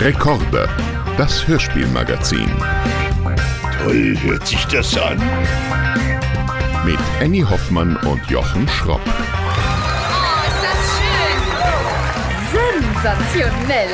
Rekorde, das Hörspielmagazin. Toll hört sich das an. Mit Annie Hoffmann und Jochen Schropp. Oh, ist das schön! Sensationell!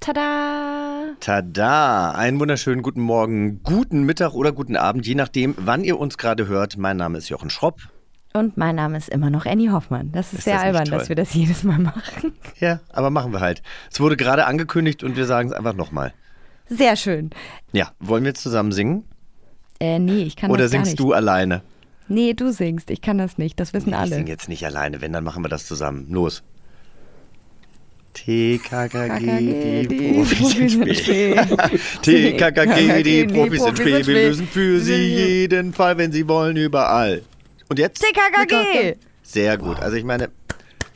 Tada! Tada! Einen wunderschönen guten Morgen, guten Mittag oder guten Abend, je nachdem, wann ihr uns gerade hört. Mein Name ist Jochen Schropp. Und mein Name ist immer noch Annie Hoffmann. Das ist, Ist sehr das albern, dass wir das jedes Mal machen. Ja, aber machen wir halt. Es wurde gerade angekündigt und wir sagen es einfach nochmal. Sehr schön. Ja, wollen wir jetzt zusammen singen? Äh, nee, ich kann Oder das gar singst nicht. du alleine? Nee, du singst. Ich kann das nicht. Das wissen Ich alle. sing jetzt nicht alleine, wenn, dann machen wir das zusammen. Los. TKKG, die Profis im Spiel. TKKG, die Profis im Spiel. Wir lösen für sie jeden Fall, wenn sie wollen, überall. Und jetzt? TKKG! Sehr gut. Also ich meine,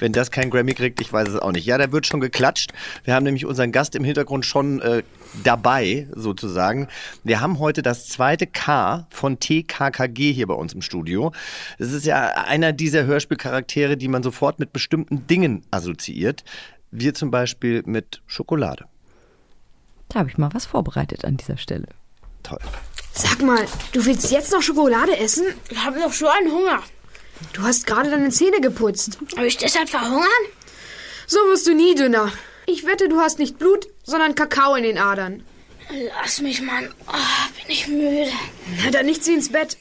wenn das kein Grammy kriegt, ich weiß es auch nicht. Ja, da wird schon geklatscht. Wir haben nämlich unseren Gast im Hintergrund schon äh, dabei, sozusagen. Wir haben heute das zweite K von TKKG hier bei uns im Studio. Das ist ja einer dieser Hörspielcharaktere, die man sofort mit bestimmten Dingen assoziiert. Wir zum Beispiel mit Schokolade. Da habe ich mal was vorbereitet an dieser Stelle. Toll. Sag mal, du willst jetzt noch Schokolade essen? Ich habe doch schon einen Hunger. Du hast gerade deine Zähne geputzt. Soll ich deshalb verhungern? So wirst du nie dünner. Ich wette, du hast nicht Blut, sondern Kakao in den Adern. Lass mich, Mann. Oh, bin ich müde. Na, dann nicht sie ins Bett.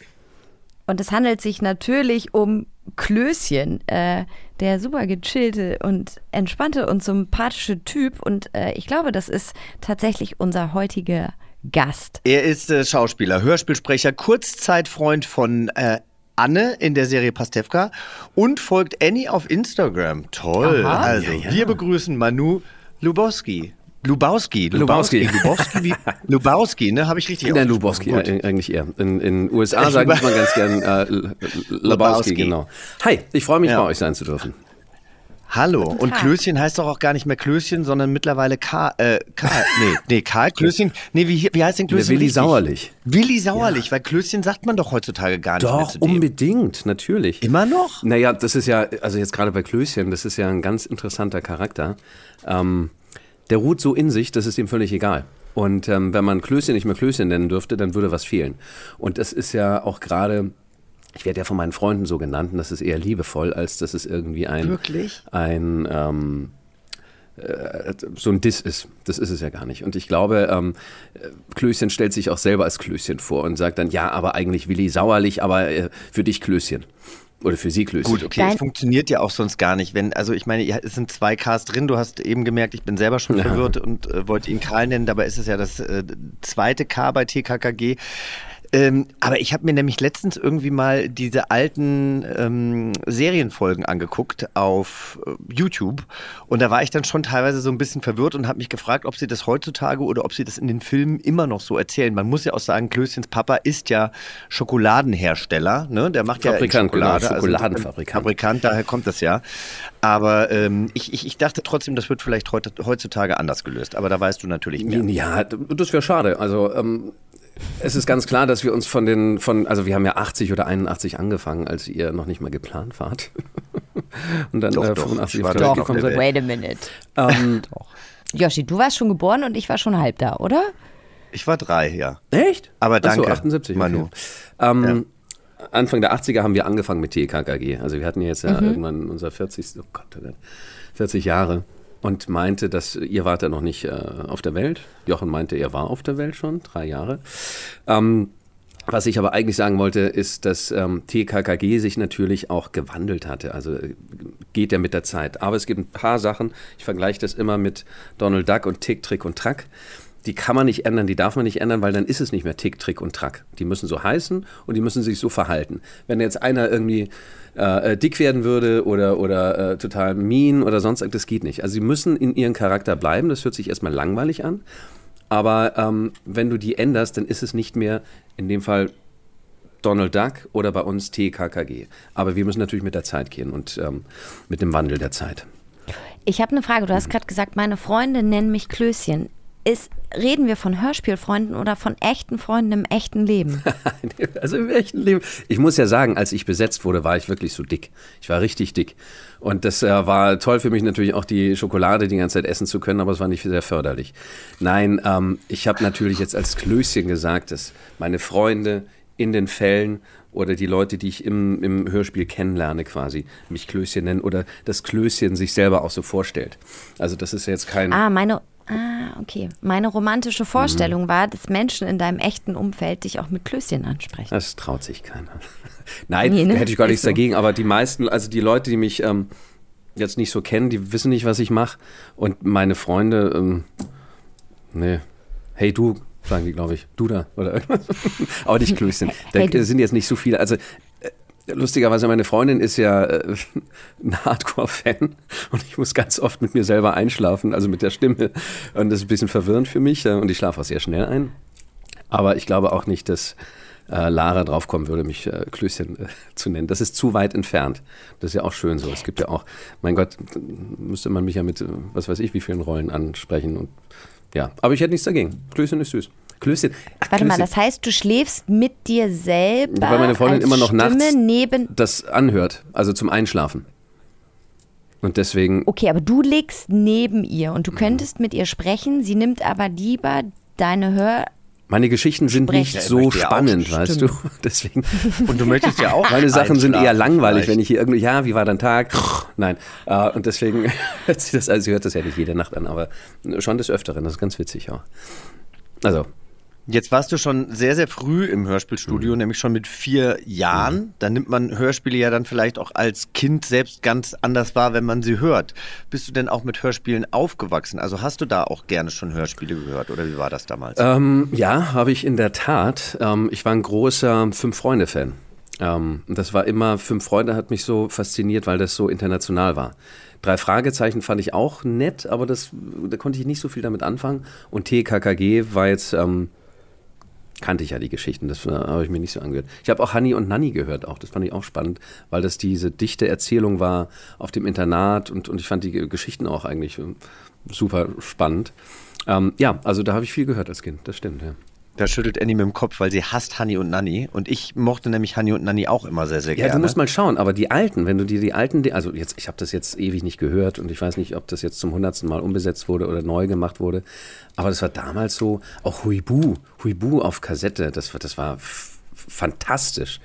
Und es handelt sich natürlich um Klößchen, äh, der super gechillte und entspannte und sympathische Typ. Und äh, ich glaube, das ist tatsächlich unser heutiger Gast. Er ist äh, Schauspieler, Hörspielsprecher, Kurzzeitfreund von äh, Anne in der Serie Pastewka und folgt Annie auf Instagram. Toll. Aha. Also, wir begrüßen Manu Lubowski. Lubowski. Lubowski. Lubowski, wie, Lubowski ne? Habe ich richtig Nein. Lubowski, Gut. äh, eigentlich eher. In den USA ich mal ganz gern äh, Lubowski, genau. Hi, ich freue mich, Ja. bei euch sein zu dürfen. Hallo. Und. Klößchen heißt doch auch gar nicht mehr Klößchen, sondern mittlerweile Karl. Äh, Karl. Nee, nee, Karl Klößchen. Nee, wie, wie heißt denn Der Klößchen? Willi richtig? Sauerlich. Willi Sauerlich, weil Klößchen sagt man doch heutzutage gar nicht mehr Doch, zu dem. unbedingt, natürlich. Immer noch? Naja, das ist ja, also jetzt gerade bei Klößchen, das ist ja ein ganz interessanter Charakter. Ähm, der ruht so in sich, das ist ihm völlig egal. Und ähm, wenn man Klößchen nicht mehr Klößchen nennen dürfte, dann würde was fehlen. Und das ist ja auch gerade, ich werde ja von meinen Freunden so genannt, und das ist eher liebevoll, als dass es irgendwie ein, Wirklich? ein ähm, äh, so ein Diss ist. Das ist es ja gar nicht. Und ich glaube, ähm, Klößchen stellt sich auch selber als Klößchen vor und sagt dann, ja, aber eigentlich Willi sauerlich, aber äh, für dich Klößchen. Oder für sie Klößchen. Gut, okay, Dein- es funktioniert ja auch sonst gar nicht. Wenn, also ich meine, es sind zwei Ks drin, du hast eben gemerkt, ich bin selber schon Ja. verwirrt und äh, wollte ihn Karl nennen, dabei ist es ja das äh, zweite K bei TKKG. Ähm, aber ich habe mir nämlich letztens irgendwie mal diese alten ähm, Serienfolgen angeguckt auf äh, YouTube und da war ich dann schon teilweise so ein bisschen verwirrt und habe mich gefragt, ob sie das heutzutage oder ob sie das in den Filmen immer noch so erzählen. Man muss ja auch sagen, Klößchens Papa ist ja Schokoladenhersteller, ne? Der macht Fabrikant, ja Schokolade, genau, also Schokoladenfabrikant. Fabrikant, daher kommt das ja. Aber ähm, ich, ich, ich dachte trotzdem, das wird vielleicht heutzutage anders gelöst. Aber da weißt du natürlich mehr. Ja, das wäre schade. Also ähm, es ist ganz klar, dass wir uns von den, von, also wir haben ja 80 oder 81 angefangen, als ihr noch nicht mal geplant wart. Und dann Doch, äh, doch, 85 ich war auf die doch der seid. Wait a minute. Ähm, Yoshi, du warst schon geboren und ich war schon halb da, oder? Ich war drei, ja. echt? Aber Ach so, danke, 78, okay. Manu. Ähm, Anfang der 80er haben wir angefangen mit TKKG. Also wir hatten ja jetzt ja irgendwann unser 40. Oh Gott, oh Gott, 40 Jahre. Und meinte, dass ihr wart ja noch nicht äh, auf der Welt. Jochen meinte, er war auf der Welt schon, drei Jahre. Ähm, was ich aber eigentlich sagen wollte, ist, dass ähm, TKKG sich natürlich auch gewandelt hatte. Also äh, geht ja mit der Zeit. Aber es gibt ein paar Sachen, ich vergleiche das immer mit Donald Duck und Tick, Trick und Track. Die kann man nicht ändern, die darf man nicht ändern, weil dann ist es nicht mehr Tick, Trick und Track. Die müssen so heißen und die müssen sich so verhalten. Wenn jetzt einer irgendwie äh, äh, dick werden würde oder, oder äh, total mean oder sonst irgendwas, das geht nicht. Also sie müssen in ihrem Charakter bleiben. Das hört sich erstmal langweilig an. Aber ähm, wenn du die änderst, dann ist es nicht mehr in dem Fall Donald Duck oder bei uns TKKG. Aber wir müssen natürlich mit der Zeit gehen und ähm, mit dem Wandel der Zeit. Ich habe eine Frage. Du hast gerade gesagt, meine Freunde nennen mich Klößchen. Ist, reden wir von Hörspielfreunden oder von echten Freunden im echten Leben? also im echten Leben. Ich muss ja sagen, als ich besetzt wurde, war ich wirklich so dick. Ich war richtig dick. Und das äh, war toll für mich natürlich auch die Schokolade die ganze Zeit essen zu können, aber es war nicht sehr förderlich. Nein, ähm, ich habe natürlich jetzt als Klößchen gesagt, dass meine Freunde in den Fällen oder die Leute, die ich im, im Hörspiel kennenlerne quasi, mich Klößchen nennen oder das Klößchen sich selber auch so vorstellt. Also das ist jetzt kein... Ah, meine... Ah, okay. Meine romantische Vorstellung mhm. war, dass Menschen in deinem echten Umfeld dich auch mit Klößchen ansprechen. Das traut sich keiner. Nein, nee, ne? da hätte ich gar nichts so. dagegen, aber die meisten, also die Leute, die mich ähm, jetzt nicht so kennen, die wissen nicht, was ich mache. Und meine Freunde, ähm, nee, hey du, sagen die, glaube ich. Du da oder irgendwas. Aber nicht Klößchen. Da hey, sind jetzt nicht so viele. Also lustigerweise, meine Freundin ist ja äh, ein Hardcore-Fan und ich muss ganz oft mit mir selber einschlafen, also mit der Stimme. Und das ist ein bisschen verwirrend für mich äh, und ich schlafe auch sehr schnell ein. Aber ich glaube auch nicht, dass äh, Lara draufkommen würde, mich äh, Klößchen äh, zu nennen. Das ist zu weit entfernt. Das ist ja auch schön so. Es gibt ja auch, mein Gott, müsste man mich ja mit, was weiß ich, wie vielen Rollen ansprechen und ja, aber ich hätte nichts dagegen. Klößchen ist süß. Klößchen. Ach, Warte Klößchen. mal, das heißt, du schläfst mit dir selber. Weil meine Freundin immer noch Stimme nachts neben das anhört, also zum Einschlafen. Und deswegen. Okay, aber du liegst neben ihr und du könntest mit ihr sprechen. Sie nimmt aber lieber deine Hör meine Geschichten sind Sprechen. nicht so spannend, weißt du? Deswegen. Und du möchtest ja auch. Meine Sachen sind eher langweilig, wenn ich hier irgendwie, ja, wie war dein Tag? Nein. Äh, und deswegen hört sie das, also sie hört das ja nicht jede Nacht an, aber schon des Öfteren, das ist ganz witzig auch. Also, Jetzt warst du schon sehr, sehr früh im Hörspielstudio, mhm. nämlich schon mit vier Jahren. Mhm. Da nimmt man Hörspiele ja dann vielleicht auch als Kind selbst ganz anders wahr, wenn man sie hört. Bist du denn auch mit Hörspielen aufgewachsen? Also hast du da auch gerne schon Hörspiele gehört oder wie war das damals? Ähm, ja, habe ich in der Tat. Ähm, ich war ein großer Fünf-Freunde-Fan. Ähm, das war immer, Fünf Freunde hat mich so fasziniert, weil das so international war. Drei Fragezeichen fand ich auch nett, aber das, da konnte ich nicht so viel damit anfangen. Und TKKG war jetzt ähm, kannte ich ja die Geschichten, das habe ich mir nicht so angehört. Ich habe auch Hanni und Nanni gehört, auch das fand ich auch spannend, weil das diese dichte Erzählung war auf dem Internat und, und ich fand die Geschichten auch eigentlich äh, super spannend. Ähm, ja, also da habe ich viel gehört als Kind, das stimmt, ja. Da schüttelt Annie mit dem Kopf, weil sie hasst Honey und Nanny. Und ich mochte nämlich Honey und Nanny auch immer sehr, sehr gerne. Ja, du musst mal schauen. Aber die alten, wenn du dir die alten, also jetzt, ich habe das jetzt ewig nicht gehört und ich weiß nicht, ob das jetzt zum hundertsten Mal umbesetzt wurde oder neu gemacht wurde. Aber das war damals so, auch Huibu, Huibu auf Kassette, das, das war fantastisch.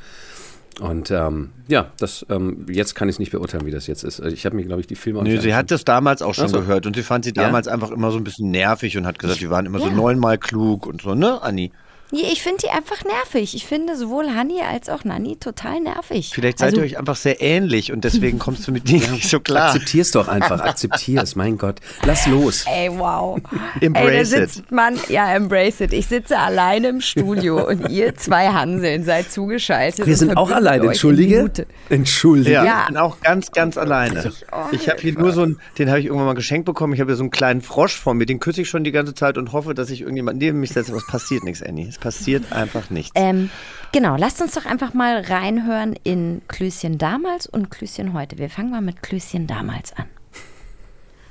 Und ähm, ja, das, ähm, jetzt kann ich es nicht beurteilen, wie das jetzt ist. Ich habe mir, glaube ich, die Filme Nö, sie hat das damals auch schon so. gehört und sie fand sie damals ja? einfach immer so ein bisschen nervig und hat gesagt, die waren immer ja. so neunmal klug und so, ne, Anni? Nee, ich finde die einfach nervig. Ich finde sowohl Hanni als auch Nanni total nervig. Vielleicht seid also, ihr euch einfach sehr ähnlich und deswegen kommst du mit denen nicht so klar. Akzeptier's doch einfach, akzeptier's, mein Gott. Lass los. Ey, wow. Embrace Ey, da sitzt it. Man, ja, embrace it. Ich sitze alleine im Studio und ihr zwei Hanseln seid zugeschaltet. Wir sind auch alleine, entschuldige. Entschuldige. Ja, ja, ich bin auch ganz, ganz alleine. Ich habe hier nur so einen, den habe ich irgendwann mal geschenkt bekommen. Ich habe hier so einen kleinen Frosch vor mir, den küsse ich schon die ganze Zeit und hoffe, dass ich irgendjemand neben mich setze. Was passiert nichts, Annie passiert einfach nichts. Ähm, genau, lasst uns doch einfach mal reinhören in Klößchen damals und Klößchen heute. Wir fangen mal mit Klößchen damals an.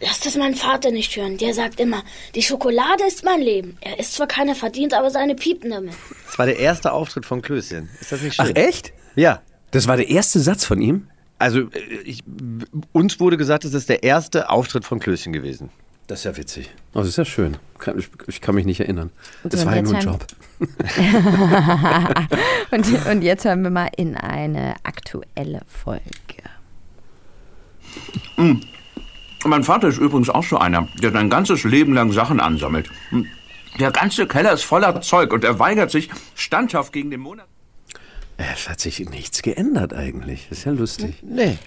Lass das meinen Vater nicht hören. Der sagt immer, die Schokolade ist mein Leben. Er ist zwar keiner verdient, aber seine piepen damit. Das war der erste Auftritt von Klößchen. Ist das nicht schön? Ach, echt? Ja. Das war der erste Satz von ihm? Also, äh, ich, uns wurde gesagt, es ist der erste Auftritt von Klößchen gewesen. Das ist ja witzig. Oh, das ist ja schön. Ich, ich kann mich nicht erinnern. Das war ja nur ein Job. und, und jetzt hören wir mal in eine aktuelle Folge. Mhm. Mein Vater ist übrigens auch so einer, der sein ganzes Leben lang Sachen ansammelt. Hm. Der ganze Keller ist voller Zeug und er weigert sich standhaft gegen den Monat. Es hat sich nichts geändert eigentlich. Das ist ja lustig. Nee.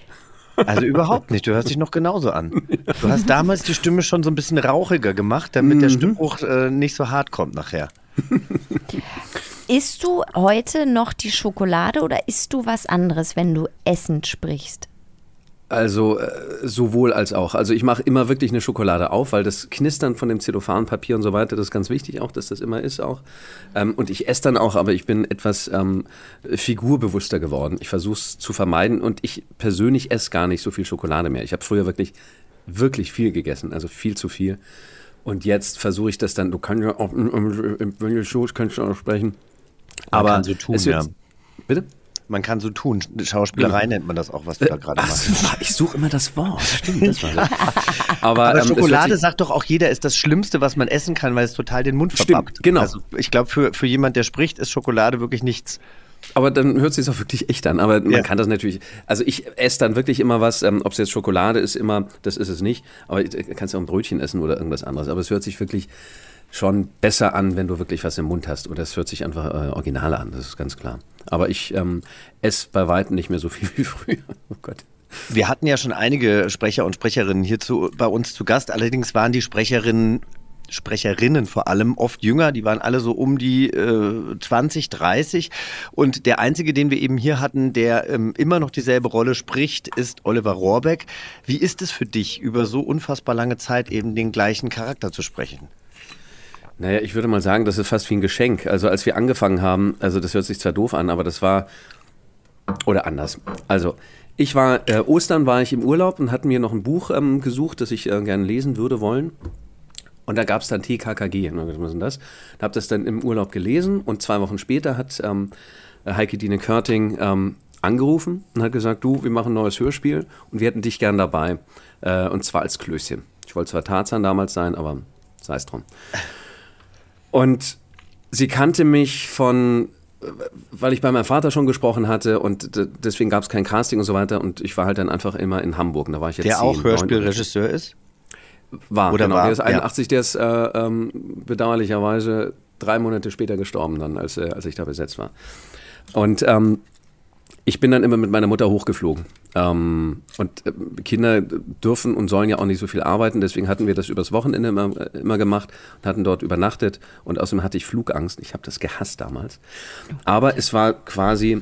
Also überhaupt nicht. Du hörst dich noch genauso an. Du hast damals die Stimme schon so ein bisschen rauchiger gemacht, damit mhm. der Stimmbruch äh, nicht so hart kommt nachher. Isst du heute noch die Schokolade oder isst du was anderes, wenn du Essen sprichst? Also äh, sowohl als auch. Also ich mache immer wirklich eine Schokolade auf, weil das Knistern von dem Zellophanpapier und so weiter, das ist ganz wichtig auch, dass das immer ist auch. Ähm, und ich esse dann auch, aber ich bin etwas ähm, figurbewusster geworden. Ich versuche es zu vermeiden und ich persönlich esse gar nicht so viel Schokolade mehr. Ich habe früher wirklich, wirklich viel gegessen, also viel zu viel. Und jetzt versuche ich das dann, du kannst ja auch, wenn du so kannst du auch sprechen. Aber kann so tun, es wird, ja. Bitte? Man kann so tun. Schauspielerei nennt man das auch, was du da gerade Ach, machst. ich suche immer das Wort. Stimmt, das war das. Aber, Aber ähm, Schokolade sich- sagt doch auch jeder, ist das Schlimmste, was man essen kann, weil es total den Mund Stimmt, verpappt. genau. Also ich glaube, für, für jemand, der spricht, ist Schokolade wirklich nichts. Aber dann hört es sich auch wirklich echt an. Aber man Ja. kann das natürlich. Also ich esse dann wirklich immer was, ähm, ob es jetzt Schokolade ist, immer, das ist es nicht. Aber du kannst ja auch ein Brötchen essen oder irgendwas anderes. Aber es hört sich wirklich schon besser an, wenn du wirklich was im Mund hast. Oder es hört sich einfach äh, original an, das ist ganz klar. Aber ich ähm, esse bei weitem nicht mehr so viel wie früher. Oh Gott. Wir hatten ja schon einige Sprecher und Sprecherinnen hier zu, bei uns zu Gast. Allerdings waren die Sprecherinnen, Sprecherinnen vor allem oft jünger. Die waren alle so um die äh, 20, 30. Und der einzige, den wir eben hier hatten, der ähm, immer noch dieselbe Rolle spricht, ist Oliver Rohrbeck. Wie ist es für dich, über so unfassbar lange Zeit eben den gleichen Charakter zu sprechen? Naja, ich würde mal sagen, das ist fast wie ein Geschenk. Also als wir angefangen haben, also das hört sich zwar doof an, aber das war, oder anders. Also ich war, äh, Ostern war ich im Urlaub und hatten mir noch ein Buch ähm, gesucht, das ich äh, gerne lesen würde wollen. Und da gab es dann TKKG. Und dann, Was ist denn das? Da habe das dann im Urlaub gelesen und zwei Wochen später hat ähm, Heike Dine Körting ähm, angerufen und hat gesagt, du, wir machen ein neues Hörspiel und wir hätten dich gern dabei. Äh, und zwar als Klößchen. Ich wollte zwar Tarzan damals sein, aber sei es drum. Und sie kannte mich von, äh, weil ich bei meinem Vater schon gesprochen hatte und deswegen gab es kein Casting und so weiter. Und ich war halt dann einfach immer in Hamburg. Da war ich jetzt Der zehn, auch Hörspielregisseur ist? War, Oder genau. war, der ist ja. 81, der ist äh, ähm, bedauerlicherweise drei Monate später gestorben dann, als, äh, als ich da besetzt war. Und ähm, ich bin dann immer mit meiner Mutter hochgeflogen. Ähm, und äh, Kinder dürfen und sollen ja auch nicht so viel arbeiten, deswegen hatten wir das übers Wochenende immer, äh, immer gemacht und hatten dort übernachtet. Und außerdem hatte ich Flugangst. Ich habe das gehasst damals. Aber es war quasi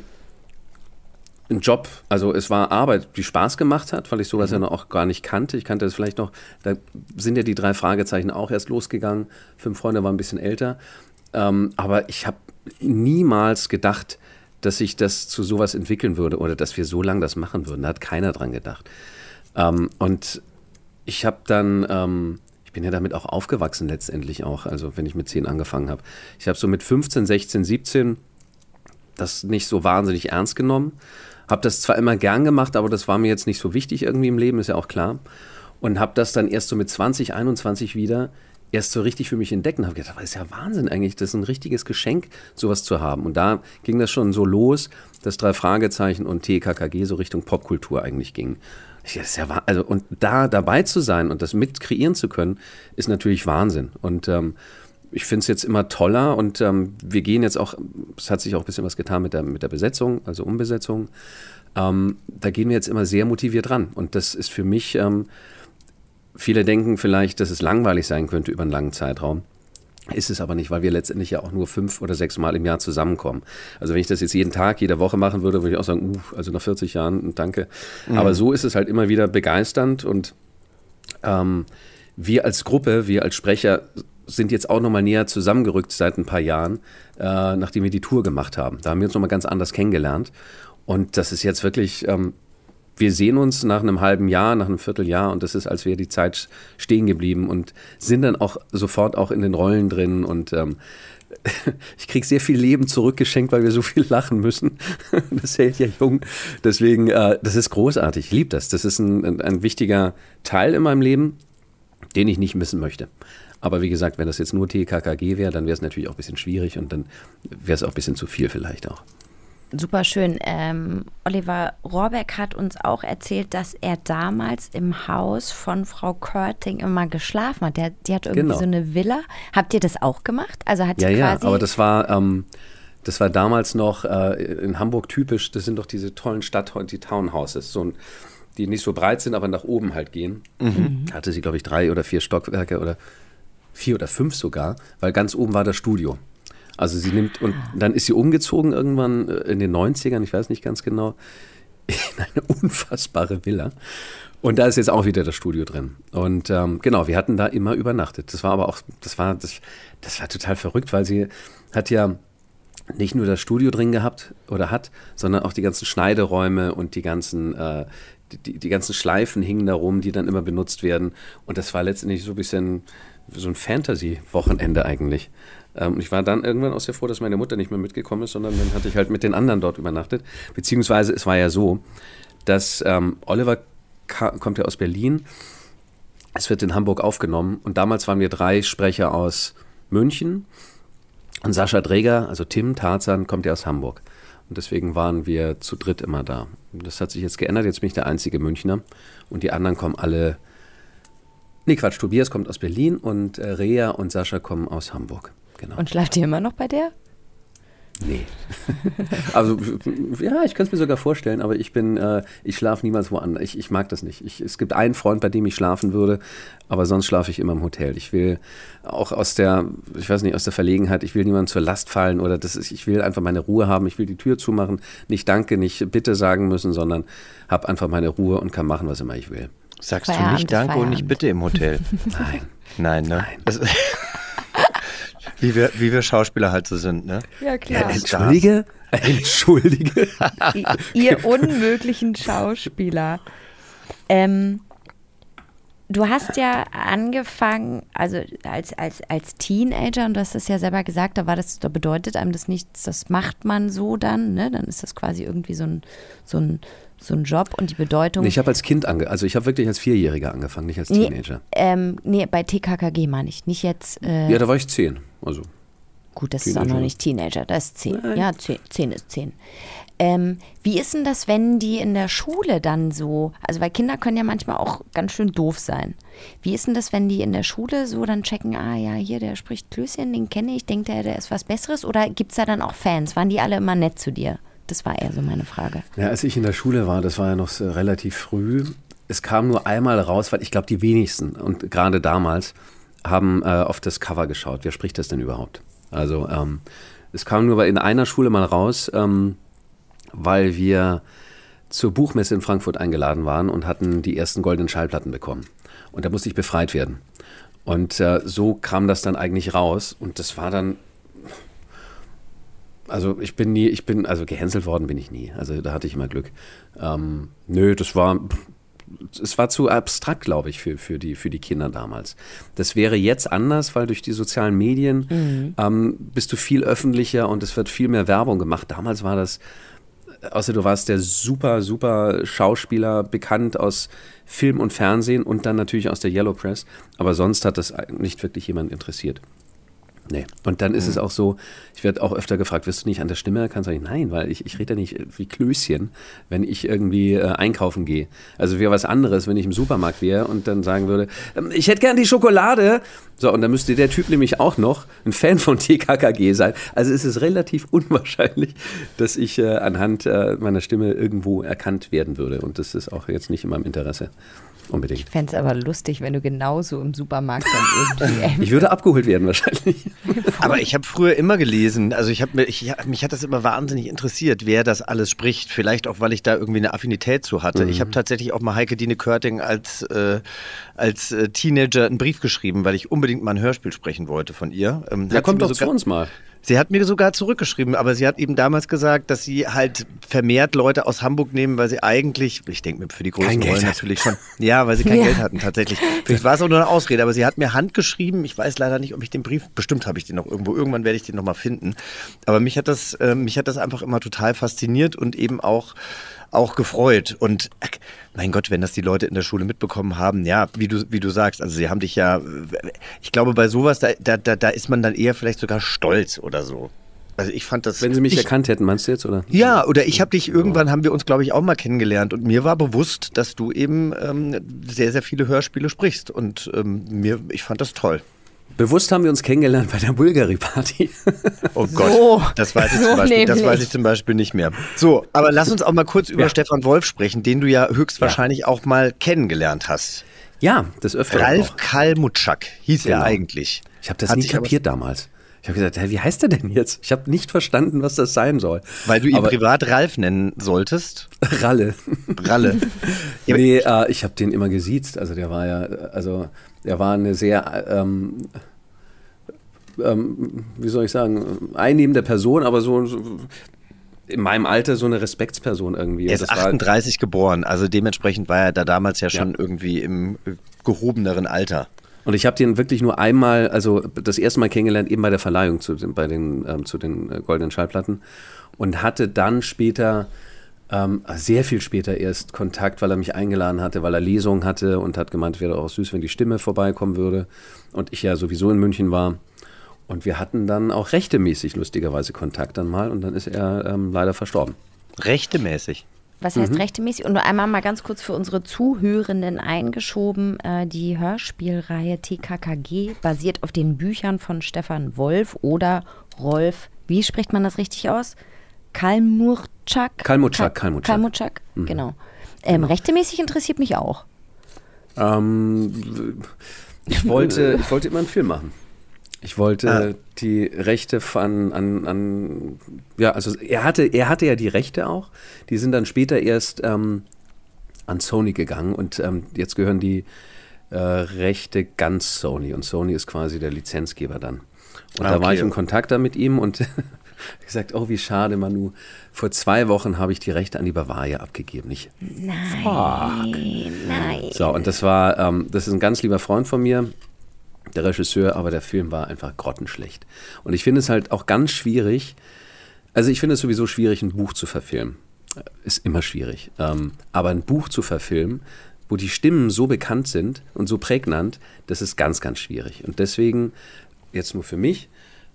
ein Job, also es war Arbeit, die Spaß gemacht hat, weil ich sowas ja noch auch gar nicht kannte. Ich kannte das vielleicht noch, da sind ja die drei Fragezeichen auch erst losgegangen. Fünf Freunde waren ein bisschen älter. Ähm, aber ich habe niemals gedacht, dass sich das zu sowas entwickeln würde oder dass wir so lange das machen würden. Da hat keiner dran gedacht. Ähm, und ich habe dann, ähm, ich bin ja damit auch aufgewachsen letztendlich auch, also wenn ich mit 10 angefangen habe. Ich habe so mit 15, 16, 17 das nicht so wahnsinnig ernst genommen. Habe das zwar immer gern gemacht, aber das war mir jetzt nicht so wichtig irgendwie im Leben, ist ja auch klar. Und habe das dann erst so mit 20, 21 wieder erst so richtig für mich entdeckt und habe gedacht, das ist ja Wahnsinn eigentlich, das ist ein richtiges Geschenk, sowas zu haben. Und da ging das schon so los, dass drei Fragezeichen und TKKG so Richtung Popkultur eigentlich ging. Ich dachte, das ist ja, also, und da dabei zu sein und das mit kreieren zu können, ist natürlich Wahnsinn. Und ähm, ich finde es jetzt immer toller und ähm, wir gehen jetzt auch, es hat sich auch ein bisschen was getan mit der, mit der Besetzung, also Umbesetzung. Ähm, da gehen wir jetzt immer sehr motiviert ran. Und das ist für mich, ähm, viele denken vielleicht, dass es langweilig sein könnte über einen langen Zeitraum. Ist es aber nicht, weil wir letztendlich ja auch nur fünf oder sechs Mal im Jahr zusammenkommen. Also wenn ich das jetzt jeden Tag, jede Woche machen würde, würde ich auch sagen, uh, also nach 40 Jahren, danke. Aber so ist es halt immer wieder begeisternd und ähm, wir als Gruppe, wir als Sprecher sind jetzt auch nochmal näher zusammengerückt seit ein paar Jahren, äh, nachdem wir die Tour gemacht haben. Da haben wir uns nochmal ganz anders kennengelernt. Und das ist jetzt wirklich, ähm, wir sehen uns nach einem halben Jahr, nach einem Vierteljahr und das ist, als wäre die Zeit stehen geblieben und sind dann auch sofort auch in den Rollen drin und ähm, ich kriege sehr viel Leben zurückgeschenkt, weil wir so viel lachen müssen. Das hält ja jung. Deswegen, äh, das ist großartig. Ich liebe das. Das ist ein, ein, ein wichtiger Teil in meinem Leben, den ich nicht missen möchte. Aber wie gesagt, wenn das jetzt nur TKKG wäre, dann wäre es natürlich auch ein bisschen schwierig und dann wäre es auch ein bisschen zu viel vielleicht auch. Super schön. Ähm, Oliver Rohrbeck hat uns auch erzählt, dass er damals im Haus von Frau Körting immer geschlafen hat. Der, die hat irgendwie Genau. so eine Villa. Habt ihr das auch gemacht? Also hat Ja, ja, aber das war, ähm, das war damals noch äh, in Hamburg typisch. Das sind doch diese tollen Stadt, die Townhouses, so ein, die nicht so breit sind, aber nach oben halt gehen. Da hatte sie, glaube ich, drei oder vier Stockwerke oder vier oder fünf sogar, weil ganz oben war das Studio. Also sie nimmt und dann ist sie umgezogen irgendwann äh, in den 90ern, ich weiß nicht ganz genau, in eine unfassbare Villa. Und da ist jetzt auch wieder das Studio drin. Und ähm, genau, wir hatten da immer übernachtet. Das war aber auch, das war, das, das war total verrückt, weil sie hat ja nicht nur das Studio drin gehabt oder hat, sondern auch die ganzen Schneideräume und die ganzen, äh, die, die ganzen Schleifen hingen da rum, die dann immer benutzt werden. Und das war letztendlich so ein bisschen so ein Fantasy-Wochenende eigentlich. Ähm, ich war dann irgendwann auch sehr froh, dass meine Mutter nicht mehr mitgekommen ist, sondern dann hatte ich halt mit den anderen dort übernachtet. Beziehungsweise es war ja so, dass ähm, Oliver kommt ja aus Berlin. Es wird in Hamburg aufgenommen und damals waren wir drei Sprecher aus München und Sascha Dräger, also Tim Tarzan, kommt ja aus Hamburg. Und deswegen waren wir zu dritt immer da. Das hat sich jetzt geändert. Jetzt bin ich der einzige Münchner und die anderen kommen alle. Nee, Quatsch, Tobias kommt aus Berlin und äh, Rea und Sascha kommen aus Hamburg. Genau. Und schlaft ihr immer noch bei der? Nee. also, ja, ich könnte es mir sogar vorstellen, aber ich bin, äh, ich schlafe niemals woanders. Ich, ich mag das nicht. Ich, es gibt einen Freund, bei dem ich schlafen würde, aber sonst schlafe ich immer im Hotel. Ich will auch aus der, ich weiß nicht, aus der Verlegenheit, ich will niemandem zur Last fallen oder das ist, ich will einfach meine Ruhe haben. Ich will die Tür zumachen, nicht Danke, nicht Bitte sagen müssen, sondern habe einfach meine Ruhe und kann machen, was immer ich will. Sagst Feierabend du nicht Danke Feierabend. und nicht Bitte im Hotel? Nein. Nein, ne? Nein. Wie wir, wie wir Schauspieler halt so sind, ne? Ja, klar. Ja, Entschuldige? Entschuldige. Ihr unmöglichen Schauspieler. Ähm, du hast ja angefangen, also als, als, als Teenager, und du hast es ja selber gesagt, da war das, da bedeutet einem das nichts, das macht man so dann, ne? Dann ist das quasi irgendwie so ein, so ein so ein Job und die Bedeutung. Nee, ich habe als Kind angefangen, also ich habe wirklich als Vierjähriger angefangen, nicht als Teenager. Nee, ähm, nee bei TKKG meine ich, nicht jetzt. Äh, ja, da war ich zehn, also. Gut, das Teenager. ist auch noch nicht Teenager, das ist zehn. Nein. Ja, zehn, zehn ist zehn. Ähm, wie ist denn das, wenn die in der Schule dann so, also weil Kinder können ja manchmal auch ganz schön doof sein. Wie ist denn das, wenn die in der Schule so dann checken, ah ja, hier, der spricht Klößchen, den kenne ich, denkt der, der ist was Besseres? Oder gibt es da dann auch Fans? Waren die alle immer nett zu dir? Das war eher so meine Frage. Ja, als ich in der Schule war, das war ja noch relativ früh. Es kam nur einmal raus, weil ich glaube, die wenigsten und gerade damals haben äh, auf das Cover geschaut. Wer spricht das denn überhaupt? Also ähm, es kam nur in einer Schule mal raus, ähm, weil wir zur Buchmesse in Frankfurt eingeladen waren und hatten die ersten goldenen Schallplatten bekommen. Und da musste ich befreit werden. Und äh, so kam das dann eigentlich raus. Und das war dann also ich bin nie, ich bin, also gehänselt worden bin ich nie. Also da hatte ich immer Glück. Ähm, nö, das war, es war zu abstrakt, glaube ich, für, für, die, für die Kinder damals. Das wäre jetzt anders, weil durch die sozialen Medien mhm. ähm, bist du viel öffentlicher und es wird viel mehr Werbung gemacht. Damals war das, außer du warst der super, super Schauspieler, bekannt aus Film und Fernsehen und dann natürlich aus der Yellow Press. Aber sonst hat das nicht wirklich jemand interessiert. Nee. Und dann ist mhm. es auch so, ich werde auch öfter gefragt, wirst du nicht an der Stimme erkannt? Sag ich, nein, weil ich, ich rede ja nicht wie Klößchen, wenn ich irgendwie äh, einkaufen gehe. Also wäre was anderes, wenn ich im Supermarkt wäre und dann sagen würde, ähm, ich hätte gern die Schokolade. So, und dann müsste der Typ nämlich auch noch ein Fan von TKKG sein. Also es ist relativ unwahrscheinlich, dass ich äh, anhand äh, meiner Stimme irgendwo erkannt werden würde. Und das ist auch jetzt nicht in meinem Interesse. Unbedingt. Ich fände es aber lustig, wenn du genauso im Supermarkt dann irgendwie. ich würde abgeholt werden wahrscheinlich. aber ich habe früher immer gelesen, also ich habe ich, mich hat das immer wahnsinnig interessiert, wer das alles spricht. Vielleicht auch, weil ich da irgendwie eine Affinität zu hatte. Mhm. Ich habe tatsächlich auch mal Heike Dine Körting als, äh, als äh, Teenager einen Brief geschrieben, weil ich unbedingt mal ein Hörspiel sprechen wollte von ihr. Ähm, ja, kommt doch zu uns mal. Sie hat mir sogar zurückgeschrieben, aber sie hat eben damals gesagt, dass sie halt vermehrt Leute aus Hamburg nehmen, weil sie eigentlich, ich denke mir für die großen Rollen natürlich schon, ja, weil sie kein ja. Geld hatten tatsächlich. Vielleicht war es auch nur eine Ausrede, aber sie hat mir handgeschrieben. Ich weiß leider nicht, ob ich den Brief, bestimmt habe ich den noch irgendwo. Irgendwann werde ich den noch mal finden. Aber mich hat das, äh, mich hat das einfach immer total fasziniert und eben auch auch gefreut. Und mein Gott, wenn das die Leute in der Schule mitbekommen haben, ja, wie du, wie du sagst, also sie haben dich ja, ich glaube, bei sowas, da, da, da ist man dann eher vielleicht sogar stolz oder so. Also ich fand das. Wenn sie mich ich, erkannt hätten, meinst du jetzt, oder? Ja, oder ich habe dich irgendwann haben wir uns, glaube ich, auch mal kennengelernt und mir war bewusst, dass du eben ähm, sehr, sehr viele Hörspiele sprichst und ähm, mir, ich fand das toll. Bewusst haben wir uns kennengelernt bei der Bulgari-Party. Oh Gott, so, das, weiß ich so zum Beispiel, das weiß ich zum Beispiel nicht mehr. So, aber lass uns auch mal kurz über ja. Stefan Wolf sprechen, den du ja höchstwahrscheinlich ja. auch mal kennengelernt hast. Ja, das öfter Ralf Kalmutschak hieß genau. er eigentlich. Ich habe das Hat nicht kapiert damals. Ich habe gesagt, wie heißt der denn jetzt? Ich habe nicht verstanden, was das sein soll. Weil du ihn Aber privat Ralf nennen solltest? Ralle. Ralle. nee, äh, ich habe den immer gesiezt. Also der war ja, also er war eine sehr, ähm, ähm, wie soll ich sagen, einnehmende Person, aber so, so in meinem Alter so eine Respektsperson irgendwie. Er ist 38 geboren, also dementsprechend war er da damals ja schon ja. irgendwie im gehobeneren Alter. Und ich habe den wirklich nur einmal, also das erste Mal kennengelernt, eben bei der Verleihung zu den, bei den, ähm, zu den äh, goldenen Schallplatten. Und hatte dann später, ähm, sehr viel später erst Kontakt, weil er mich eingeladen hatte, weil er Lesungen hatte und hat gemeint, wäre auch süß, wenn die Stimme vorbeikommen würde. Und ich ja sowieso in München war. Und wir hatten dann auch rechtemäßig lustigerweise Kontakt dann mal und dann ist er ähm, leider verstorben. Rechtemäßig. Was heißt rechtemäßig? Und nur einmal mal ganz kurz für unsere Zuhörenden eingeschoben. Äh, die Hörspielreihe TKKG basiert auf den Büchern von Stefan Wolf oder Rolf, wie spricht man das richtig aus? Kalmurczak? Kalmutschak, Kal- Kalmutschak. Kalmutschak, genau. Ähm, rechtemäßig interessiert mich auch. Ähm, ich, wollte, ich wollte immer einen Film machen. Ich wollte Ah. die Rechte von, an, an, ja, also er hatte, er hatte ja die Rechte auch. Die sind dann später erst ähm, an Sony gegangen und ähm, jetzt gehören die äh, Rechte ganz Sony und Sony ist quasi der Lizenzgeber dann. Und Ah, da war okay. ich in Kontakt da mit ihm und gesagt, oh wie schade, Manu. Vor zwei Wochen habe ich die Rechte an die Bavaria abgegeben. Ich, Nein, nein. so, und das war, ähm, das ist ein ganz lieber Freund von mir, der Regisseur, aber der Film war einfach grottenschlecht. Und ich finde es halt auch ganz schwierig, also ich finde es sowieso schwierig, ein Buch zu verfilmen. Ist immer schwierig. Ähm, aber ein Buch zu verfilmen, wo die Stimmen so bekannt sind und so prägnant, das ist ganz, ganz schwierig. Und deswegen, jetzt nur für mich,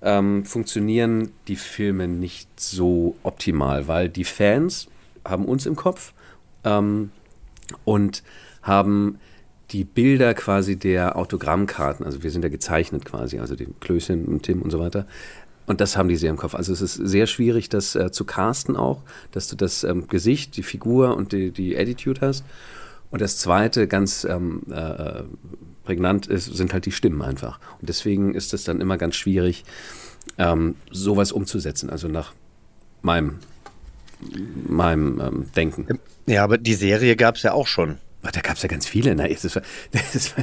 ähm, funktionieren die Filme nicht so optimal, weil die Fans haben uns im Kopf ähm, und haben die Bilder quasi der Autogrammkarten, also wir sind ja gezeichnet quasi, also die Klößchen und Tim und so weiter. Und das haben die sehr im Kopf. Also es ist sehr schwierig, das äh, zu casten auch, dass du das ähm, Gesicht, die Figur und die, die Attitude hast. Und das zweite, ganz ähm, äh, prägnant ist, sind halt die Stimmen einfach. Und deswegen ist es dann immer ganz schwierig, ähm, sowas umzusetzen. Also nach meinem, meinem ähm, Denken. Ja, aber die Serie gab es ja auch schon. Oh, Da gab es ja ganz viele. Ne? Das war, das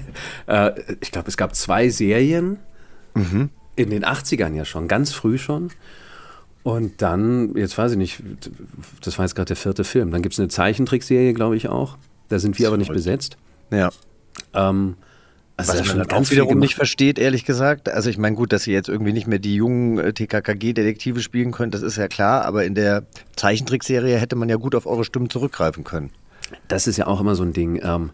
war, äh, ich glaube, es gab zwei Serien in den 80ern ja schon, ganz früh schon. Und dann, jetzt weiß ich nicht, das war jetzt gerade der vierte Film. Dann gibt es eine Zeichentrickserie, glaube ich auch. Da sind wir aber nicht besetzt. Ja. Ähm, also Was man schon dann ganz auch wiederum nicht versteht, ehrlich gesagt. Also ich meine, gut, dass sie jetzt irgendwie nicht mehr die jungen äh, TKKG-Detektive spielen können, das ist ja klar, aber in der Zeichentrickserie hätte man ja gut auf eure Stimmen zurückgreifen können. Das ist ja auch immer so ein Ding. Ähm,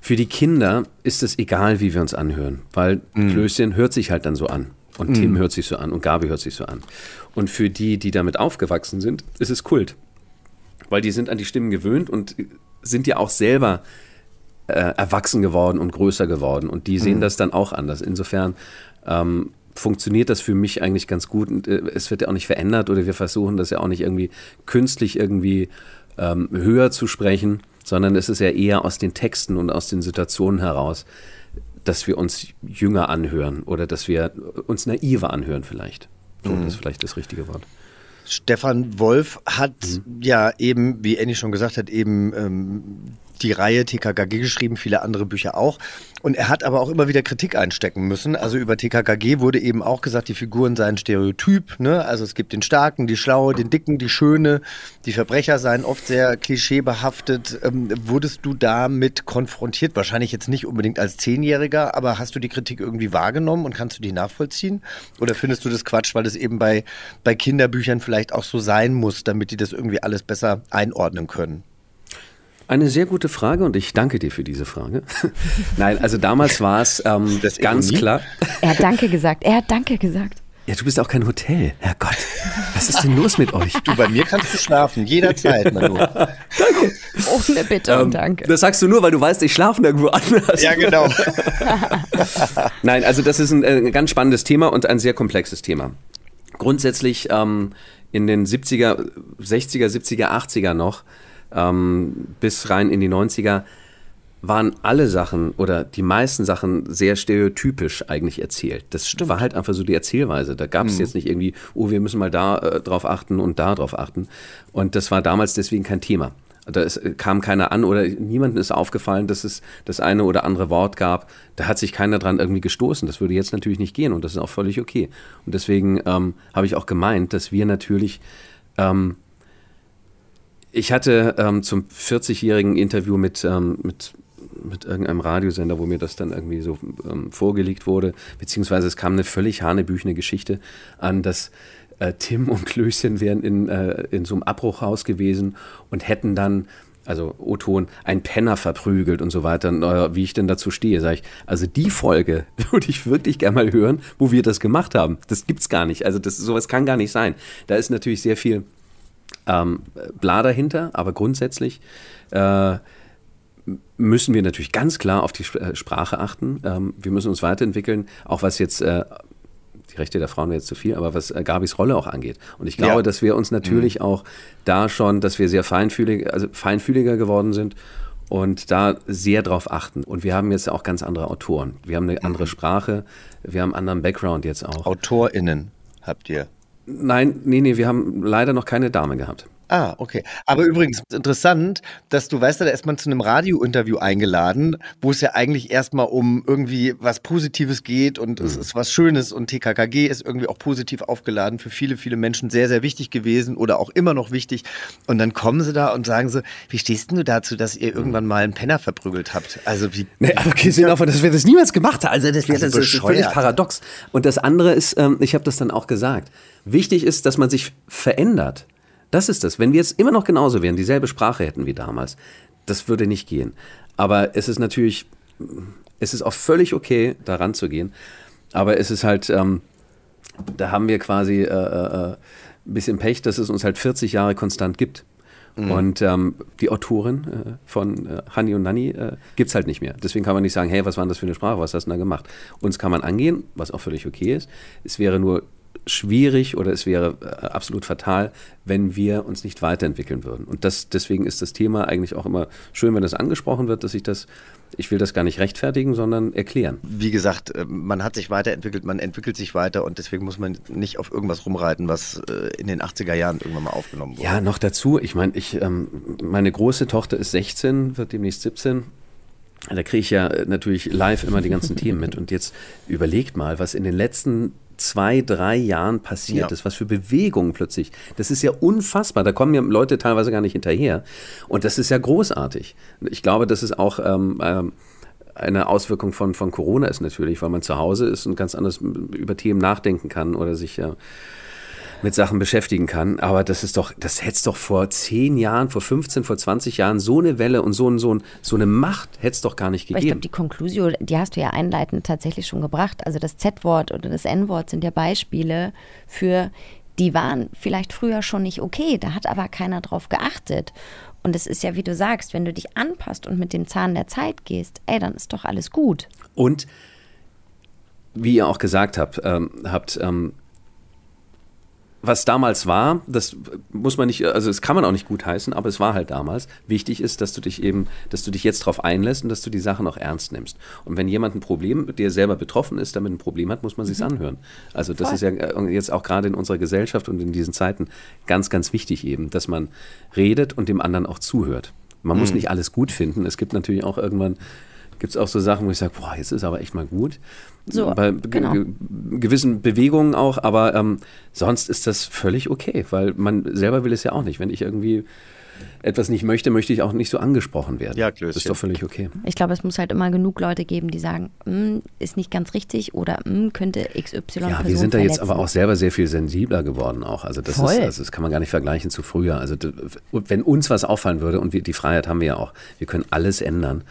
für die Kinder ist es egal, wie wir uns anhören, weil Klößchen hört sich halt dann so an. Und Tim hört sich so an und Gabi hört sich so an. Und für die, die damit aufgewachsen sind, ist es Kult. Weil die sind an die Stimmen gewöhnt und sind ja auch selber äh, erwachsen geworden und größer geworden. Und die sehen das dann auch anders. Insofern ähm, funktioniert das für mich eigentlich ganz gut. Und äh, es wird ja auch nicht verändert oder wir versuchen das ja auch nicht irgendwie künstlich irgendwie ähm, höher zu sprechen, sondern es ist ja eher aus den Texten und aus den Situationen heraus, dass wir uns jünger anhören oder dass wir uns naiver anhören vielleicht. So, Das ist vielleicht das richtige Wort. Stefan Wolf hat Mhm. ja eben, wie Annie schon gesagt hat, eben ähm, die Reihe TKKG geschrieben, viele andere Bücher auch. Und er hat aber auch immer wieder Kritik einstecken müssen. Also über TKKG wurde eben auch gesagt, die Figuren seien Stereotyp. Ne? Also es gibt den Starken, die Schlaue, den Dicken, die Schöne. Die Verbrecher seien oft sehr klischeebehaftet. Ähm, wurdest du damit konfrontiert? Wahrscheinlich jetzt nicht unbedingt als Zehnjähriger, aber hast du die Kritik irgendwie wahrgenommen und kannst du die nachvollziehen? Oder findest du das Quatsch, weil es eben bei, bei Kinderbüchern vielleicht auch so sein muss, damit die das irgendwie alles besser einordnen können? Eine sehr gute Frage und ich danke dir für diese Frage. Nein, also damals war es ähm, das ganz Ironie? klar. Er hat Danke gesagt. Er hat Danke gesagt. Ja, du bist auch kein Hotel. Herrgott, was ist denn los mit euch? Du, bei mir kannst du schlafen, jederzeit, Manu. Ohne Bitte und Danke. Das sagst du nur, weil du weißt, ich schlafe nirgendwo anders. Ja, genau. Nein, also das ist ein, äh, ganz spannendes Thema und ein sehr komplexes Thema. Grundsätzlich ähm, in den 70er, 60er, 70er, 80er noch ähm, bis rein in die 90er waren alle Sachen oder die meisten Sachen sehr stereotypisch eigentlich erzählt. Das war halt einfach so die Erzählweise. Da gab es jetzt nicht irgendwie, oh, wir müssen mal da äh, drauf achten und da drauf achten. Und das war damals deswegen kein Thema. Da ist, äh, kam keiner an oder niemandem ist aufgefallen, dass es das eine oder andere Wort gab. Da hat sich keiner dran irgendwie gestoßen. Das würde jetzt natürlich nicht gehen und das ist auch völlig okay. Und deswegen ähm, habe ich auch gemeint, dass wir natürlich ähm, ich hatte ähm, zum 40-jährigen Interview mit, ähm, mit mit irgendeinem Radiosender, wo mir das dann irgendwie so ähm, vorgelegt wurde, beziehungsweise es kam eine völlig hanebüchene Geschichte an, dass äh, Tim und Klößchen wären in, äh, in so einem Abbruchhaus gewesen und hätten dann also O-Ton, ein Penner verprügelt und so weiter, und, äh, wie ich denn dazu stehe, sage ich, also die Folge würde ich wirklich gerne mal hören, wo wir das gemacht haben. Das gibt's gar nicht. Also das, sowas kann gar nicht sein. Da ist natürlich sehr viel ähm, bla dahinter, aber grundsätzlich äh, müssen wir natürlich ganz klar auf die äh, Sprache achten. Ähm, wir müssen uns weiterentwickeln, auch was jetzt äh, die Rechte der Frauen wäre jetzt zu viel, aber was äh, Gabis Rolle auch angeht. Und ich glaube, Ja. dass wir uns natürlich auch da schon, dass wir sehr feinfühlig, also feinfühliger geworden sind und da sehr drauf achten. Und wir haben jetzt auch ganz andere Autoren. Wir haben eine andere Sprache, wir haben einen anderen Background jetzt auch. AutorInnen habt ihr. Nein, nee, nee, wir haben leider noch keine Dame gehabt. Ah, okay. Aber übrigens interessant, dass du weißt, da ist man zu einem Radiointerview eingeladen, wo es ja eigentlich erstmal um irgendwie was Positives geht und es ist was Schönes und TKKG ist irgendwie auch positiv aufgeladen, für viele, viele Menschen sehr, sehr wichtig gewesen oder auch immer noch wichtig. Und dann kommen sie da und sagen so, wie stehst denn du dazu, dass ihr irgendwann mal einen Penner verprügelt habt? Also wie, Nee, aber gesehen davon, dass wir das niemals gemacht haben. Also das, Also das ist völlig paradox. Und das andere ist, ähm, ich habe das dann auch gesagt, wichtig ist, dass man sich verändert. Das ist das. Wenn wir jetzt immer noch genauso wären, dieselbe Sprache hätten wie damals, das würde nicht gehen. Aber es ist natürlich, es ist auch völlig okay, da ranzugehen. Aber es ist halt, ähm, da haben wir quasi äh, äh, ein bisschen Pech, dass es uns halt 40 Jahre konstant gibt. Und ähm, die Autorin äh, von äh, Hani und Nanni äh, gibt es halt nicht mehr. Deswegen kann man nicht sagen, hey, was war denn das für eine Sprache, was hast du denn da gemacht? Uns kann man angehen, was auch völlig okay ist. Es wäre nur schwierig oder es wäre äh, absolut fatal, wenn wir uns nicht weiterentwickeln würden. Und das, deswegen ist das Thema eigentlich auch immer schön, wenn das angesprochen wird, dass ich das, ich will das gar nicht rechtfertigen, sondern erklären. wie gesagt, äh, man hat sich weiterentwickelt, man entwickelt sich weiter und deswegen muss man nicht auf irgendwas rumreiten, was äh, in den 80er Jahren irgendwann mal aufgenommen wurde. Ja, noch dazu, ich meine, ich, ähm, meine große Tochter ist 16, wird demnächst 17. Da kriege ich ja natürlich live immer die ganzen Themen mit. Und jetzt überlegt mal, was in den letzten zwei, drei Jahren passiert Ja. ist, was für Bewegungen plötzlich. Das ist ja unfassbar. Da kommen ja Leute teilweise gar nicht hinterher. Und das ist ja großartig. Ich glaube, das ist auch ähm, ähm, eine Auswirkung von, von Corona ist natürlich, weil man zu Hause ist und ganz anders über Themen nachdenken kann oder sich ja mit Sachen beschäftigen kann. Aber das ist doch, das hätte es doch vor 10 Jahren, vor 15, vor 20 Jahren so eine Welle und so, ein- so, ein- so eine Macht hätte es doch gar nicht Aber ich glaube, gegeben. die Conclusio, die hast du ja einleitend tatsächlich schon gebracht. Also das Z-Wort oder das N-Wort sind ja Beispiele für, die waren vielleicht früher schon nicht okay, da hat aber keiner drauf geachtet. Und es ist ja, wie du sagst, wenn du dich anpasst und mit dem Zahn der Zeit gehst, ey, dann ist doch alles gut. Und wie ihr auch gesagt habt, ähm, habt ähm, was damals war, das muss man nicht, also das kann man auch nicht gut heißen, aber es war halt damals. Wichtig ist, dass du dich eben, dass du dich jetzt darauf einlässt und dass du die Sachen auch ernst nimmst. Und wenn jemand ein Problem, der selber betroffen ist, damit ein Problem hat, muss man sich's anhören. Also das ist ja äh, jetzt auch gerade in unserer Gesellschaft und in diesen Zeiten ganz, ganz wichtig eben, dass man redet und dem anderen auch zuhört. Man muss nicht alles gut finden. Es gibt natürlich auch irgendwann gibt es auch so Sachen, wo ich sage, boah, jetzt ist aber echt mal gut. So, Bei ge- genau. ge- gewissen Bewegungen auch, aber ähm, sonst ist das völlig okay, weil man selber will es ja auch nicht. Wenn ich irgendwie etwas nicht möchte, möchte ich auch nicht so angesprochen werden. Ja, Das Klößchen. ist doch völlig okay. Ich glaube, es muss halt immer genug Leute geben, die sagen, "Mm, ist nicht ganz richtig oder "Mm, könnte XY Ja, Person wir sind da jetzt verletzen." aber auch selber sehr viel sensibler geworden auch. Also das Voll. ist, also das kann man gar nicht vergleichen zu früher. Also wenn uns was auffallen würde und wir, die Freiheit haben wir ja auch, wir können alles ändern.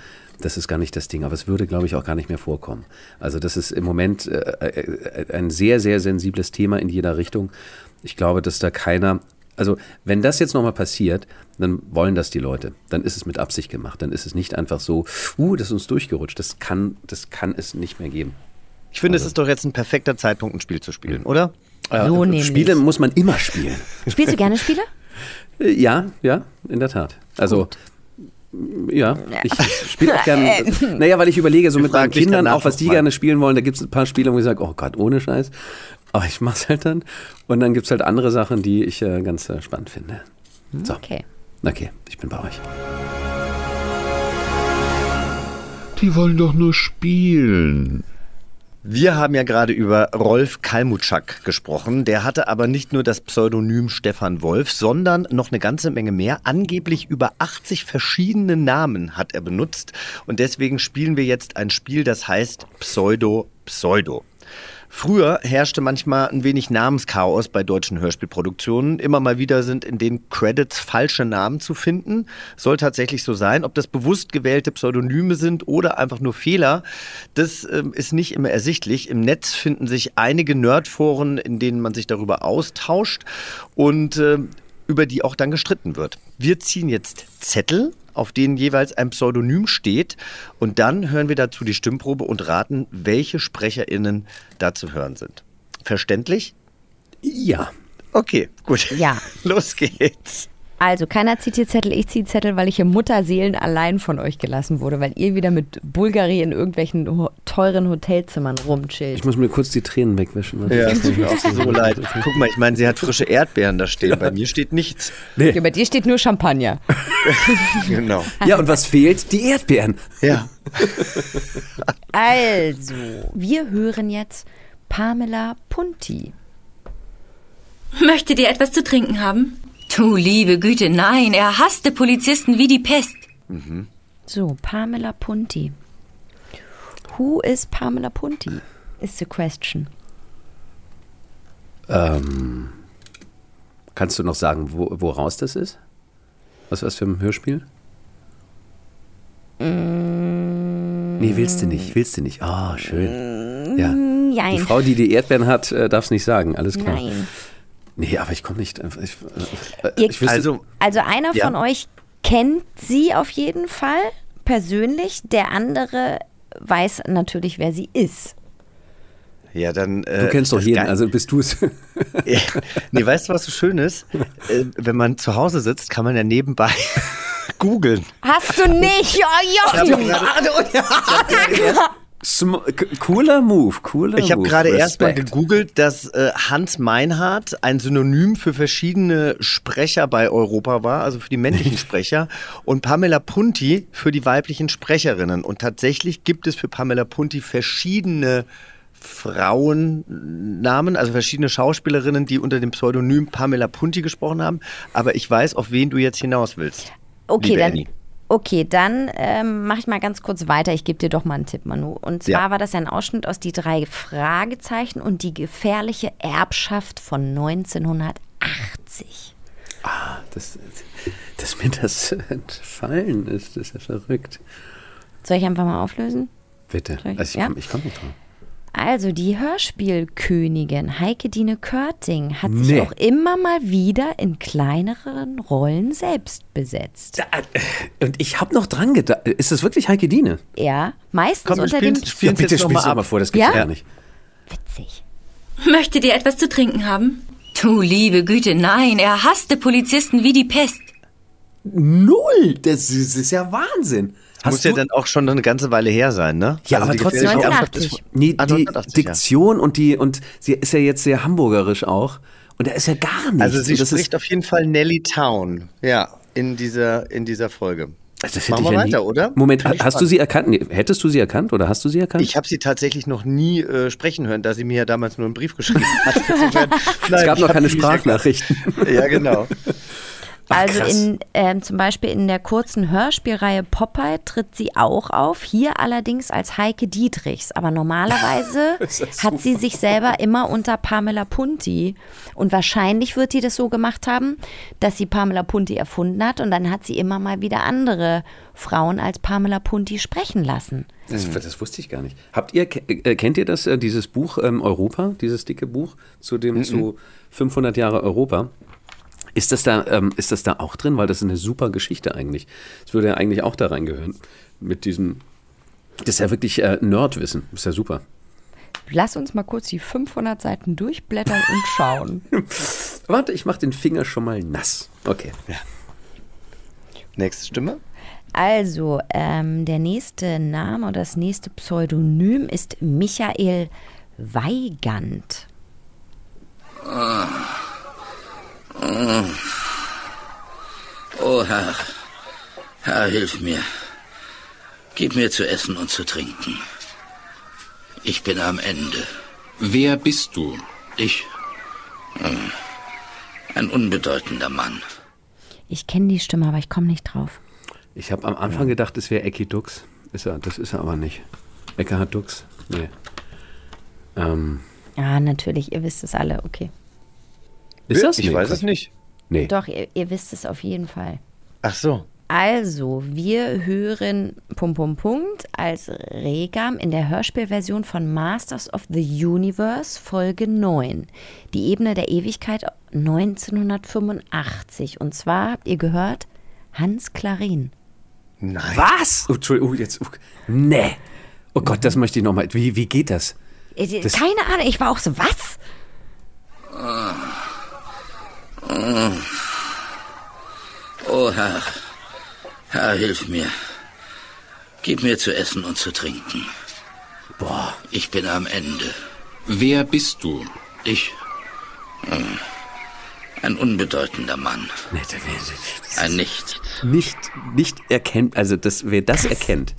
Das ist gar nicht das Ding, aber es würde, glaube ich, auch gar nicht mehr vorkommen. Also das ist im Moment äh, äh, ein sehr, sehr sensibles Thema in jeder Richtung. Ich glaube, dass da keiner, also wenn das jetzt nochmal passiert, dann wollen das die Leute. Dann ist es mit Absicht gemacht. Dann ist es nicht einfach so, uh, das ist uns durchgerutscht. Das kann, das kann es nicht mehr geben. Ich finde, es ist doch jetzt ein perfekter Zeitpunkt, ein Spiel zu spielen, oder? So Äh. Spiele muss man immer spielen. Spielst du gerne Spiele? Äh, Ja, ja, in der Tat. Also, ja, ich spiele auch gerne. Naja, weil ich überlege, so Wir mit meinen Kindern, auch was die gerne spielen wollen, da gibt es ein paar Spiele, wo ich sage, oh Gott, ohne Scheiß. Aber ich mach's halt dann. Und dann gibt es halt andere Sachen, die ich äh, ganz äh, spannend finde. So, Okay. okay, ich bin bei euch. Die wollen doch nur spielen. Wir haben ja gerade über Rolf Kalmutschak gesprochen. Der hatte aber nicht nur das Pseudonym Stefan Wolf, sondern noch eine ganze Menge mehr. Angeblich über 80 verschiedene Namen hat er benutzt. Und deswegen spielen wir jetzt ein Spiel, das heißt Pseudo Pseudo. Früher herrschte manchmal ein wenig Namenschaos bei deutschen Hörspielproduktionen. Immer mal wieder sind in den Credits falsche Namen zu finden. Soll tatsächlich so sein. Ob das bewusst gewählte Pseudonyme sind oder einfach nur Fehler, das äh, ist nicht immer ersichtlich. Im Netz finden sich einige Nerdforen, in denen man sich darüber austauscht und äh, über die auch dann gestritten wird. Wir ziehen jetzt Zettel auf denen jeweils ein Pseudonym steht. Und dann hören wir dazu die Stimmprobe und raten, welche SprecherInnen da zu hören sind. Verständlich? Ja. Okay, gut. Ja. Los geht's. Also, keiner zieht hier Zettel, ich ziehe Zettel, weil ich hier Mutterseelen allein von euch gelassen wurde, weil ihr wieder mit Bulgari in irgendwelchen ho teuren Hotelzimmern rumchillt. Ich muss mir kurz die Tränen wegwischen. Ja, es tut mir auch so leid. Guck mal, ich meine, sie hat frische Erdbeeren da stehen. Bei mir steht nichts. Nee. Ja, bei dir steht nur Champagner. Genau. Ja, und was fehlt? Die Erdbeeren. Ja. Also, wir hören jetzt Pamela Punti. Möchtet ihr etwas zu trinken haben? Du liebe Güte, nein, er hasste Polizisten wie die Pest. So, Pamela Punti. Who is Pamela Punti? Is the question. Ähm, kannst du noch sagen, wo, woraus das ist? Was was für ein Hörspiel? Nee, willst du nicht, willst du nicht. Ah, schön. Ja. Die Jein. Frau, die die Erdbeeren hat, äh, darf es nicht sagen, alles klar. Nein. Nee, aber ich komme nicht. äh, Ich, äh, Ihr- ich wüsste, Also, Also einer Ja. von euch kennt sie auf jeden Fall persönlich. Der andere weiß natürlich, wer sie ist. ja, dann. Äh, du kennst doch jeden, also bist du es. Ja. Nee, weißt du, was so schön ist? Äh, wenn man zu Hause sitzt, kann man ja nebenbei googeln. Hast du nicht? Oh, Jochen! Sm cooler Move, cooler Ich habe Move. gerade erst mal Respekt. gegoogelt, dass äh, Hans Meinhardt ein Synonym für verschiedene Sprecher bei Europa war, also für die männlichen Sprecher, und Pamela Punti für die weiblichen Sprecherinnen. Und tatsächlich gibt es für Pamela Punti verschiedene Frauennamen, also verschiedene Schauspielerinnen, die unter dem Pseudonym Pamela Punti gesprochen haben. Aber ich weiß, auf wen du jetzt hinaus willst. Okay, liebe dann, Annie. Okay, dann ähm, mache ich mal ganz kurz weiter. Ich gebe dir doch mal einen Tipp, Manu. Und zwar Ja. war das ein Ausschnitt aus die drei Fragezeichen und die gefährliche Erbschaft von 1980. Das, dass mir das entfallen ist, das ist ja verrückt. Soll ich einfach mal auflösen? Bitte. Also ich ja? komme komm nicht drauf. Also die Hörspielkönigin Heike Dine Körting hat sich Nee. auch immer mal wieder in kleineren Rollen selbst besetzt. Und ich habe noch dran gedacht. Ist das wirklich Heike Diene? Ja, meistens Komm, unter dem spielen- spielen- bitte jetzt noch mal spiel's doch ab. mal vor, das gibt's Ja? ja nicht. witzig. Möchtet ihr etwas zu trinken haben? Du liebe Güte, nein, er hasste Polizisten wie die Pest. Null! Das ist, das ist ja Wahnsinn. Muss ja dann auch schon eine ganze Weile her sein, ne? Ja, aber die trotzdem- gefährliche Erbschaft 89. ist- Nee, die 1980, ja. Diktion und die und sie ist ja jetzt sehr hamburgerisch auch. Und da ist ja gar nichts. Also sie das spricht auf jeden Fall Nelly Town, ja, in dieser, in dieser Folge. das hätte Machen wir ja nie- weiter, oder? Moment, hast du spannend. sie erkannt? Nee, hättest du sie erkannt oder hast du sie erkannt? Ich habe sie tatsächlich noch nie äh, sprechen hören, da sie mir ja damals nur einen Brief geschrieben hat. Insofern, es nein, gab noch keine Sprachnachrichten. Ja, genau. Also krass. in, ähm, zum Beispiel in der kurzen Hörspielreihe Popeye tritt sie auch auf, hier allerdings als Heike Dietrichs. Aber normalerweise hat sie sich selber immer unter Pamela Punti. Und wahrscheinlich wird sie das so gemacht haben, dass sie Pamela Punti erfunden hat und dann hat sie immer mal wieder andere Frauen als Pamela Punti sprechen lassen. Das, das wusste ich gar nicht. Habt ihr, äh, kennt ihr das, äh, dieses Buch ähm, Europa, dieses dicke Buch zu dem zu 500 Jahre Europa? Ist das da, ähm, ist das da auch drin? Weil das ist eine super Geschichte eigentlich. Es würde ja eigentlich auch da reingehören. Mit diesem, das ist ja wirklich äh, Nerdwissen. Das ist ja super. Lass uns mal kurz die 500 Seiten durchblättern und schauen. Warte, ich mache den Finger schon mal nass. Okay. Nächste Stimme. Also, ähm, der nächste Name oder das nächste Pseudonym ist Michael Weigand. Oh Herr, Herr, hilf mir. Gib mir zu essen und zu trinken. Ich bin am Ende. Wer bist du? Ich. Hm, Ein unbedeutender Mann. Ich kenne die Stimme, aber ich komme nicht drauf. Ich habe am Anfang gedacht, es wäre Ecki Dux. Ist er, das ist er aber nicht. Eckhard Dux? Nee. Ähm, Ja, natürlich, ihr wisst es alle, okay. Ist das Ich Nee, weiß es nicht. Nee. Doch, ihr, ihr wisst es auf jeden Fall. Ach so. Also, wir hören Pum Pum Punkt als Regam in der Hörspielversion von Masters of the Universe Folge 9. Die Ebene der Ewigkeit 1985. Und zwar habt ihr gehört Hans Klarin. Nein. Was? Oh, Entschuldigung, oh, jetzt. Oh, nee. Oh Gott, das möchte ich nochmal. Wie, wie geht das? Äh, Das- Keine Ahnung, ich war auch so, was? Oh Herr, Herr, hilf mir. Gib mir zu essen und zu trinken. Boah. Ich bin am Ende. Wer bist du? Ich. hm, Ein unbedeutender Mann. Ein Nichts. nicht, nicht erkennt, also das, wer das erkennt.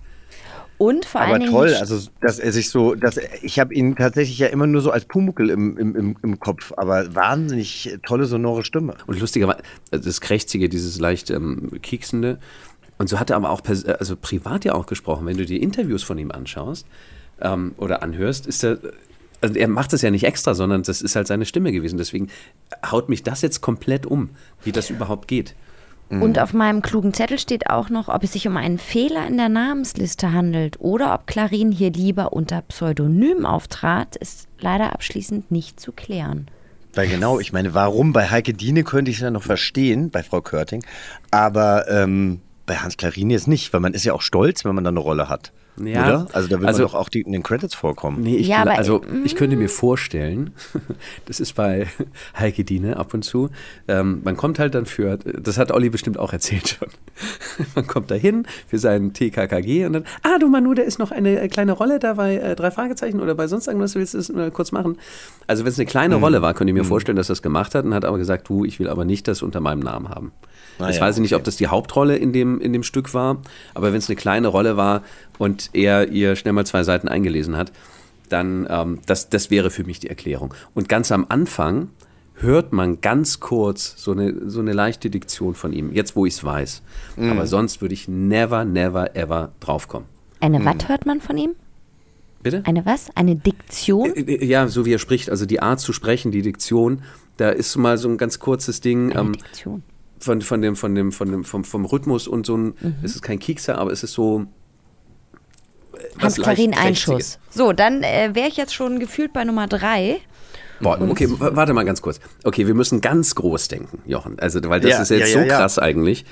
Und vor Aber allen toll, die- also dass er sich so, dass er, ich habe ihn tatsächlich ja immer nur so als Pumuckel im, im, im, im Kopf, aber wahnsinnig tolle sonore Stimme. Und lustigerweise, also das Krächzige, dieses leicht ähm, kieksende. Und so hat er aber auch also privat ja auch gesprochen. Wenn du dir Interviews von ihm anschaust ähm, oder anhörst, ist er. Also er macht das ja nicht extra, sondern das ist halt seine Stimme gewesen. Deswegen haut mich das jetzt komplett um, wie das überhaupt geht. Und auf meinem klugen Zettel steht auch noch, ob es sich um einen Fehler in der Namensliste handelt oder ob Clarin hier lieber unter Pseudonym auftrat, ist leider abschließend nicht zu klären. Weil genau, ich meine, warum? Bei Heike Diene könnte ich es ja noch verstehen, bei Frau Körting, aber ähm, bei Hans Klarin jetzt nicht, weil man ist ja auch stolz, wenn man da eine Rolle hat. Ja, Oder? Also da will also- man doch auch die, in den Credits vorkommen. Nee, ich, Ja, aber, also mm. ich könnte mir vorstellen, das ist bei Heike Diene ab und zu, ähm, man kommt halt dann für, das hat Olli bestimmt auch erzählt schon, man kommt da hin für seinen TKKG und dann, ah du Manu, da ist noch eine äh, kleine Rolle da bei äh, drei Fragezeichen oder bei sonst irgendwas, willst du das mal kurz machen? Also wenn es eine kleine Mhm. Rolle war, könnte ich mir vorstellen, dass er es gemacht hat und hat aber gesagt, du, ich will aber nicht das unter meinem Namen haben. Ah ich ja, weiß nicht, okay. ob das die Hauptrolle in dem, in dem Stück war, aber wenn es eine kleine Rolle war und er ihr schnell mal zwei Seiten eingelesen hat, dann ähm, das, das wäre für mich die Erklärung. Und ganz am Anfang hört man ganz kurz so eine, so eine leichte Diktion von ihm, jetzt wo ich es weiß. Mhm. Aber sonst würde ich never, never, ever draufkommen. Eine Hm. was hört man von ihm? Bitte? Eine was? Eine Diktion? Äh, äh, Ja, so wie er spricht, also die Art zu sprechen, die Diktion, da ist mal so ein ganz kurzes Ding. Eine Ähm, Diktion. Von, von dem, von dem, von dem, vom, vom Rhythmus und so ein, es ist kein Kiekser, aber es ist so. äh, was Hans Einschuss. So, dann äh, wäre ich jetzt schon gefühlt bei Nummer drei. Boah, okay, warte mal ganz kurz. Okay, wir müssen ganz groß denken, Jochen. Also, weil das Ja, ist jetzt ja, ja, so ja. krass eigentlich.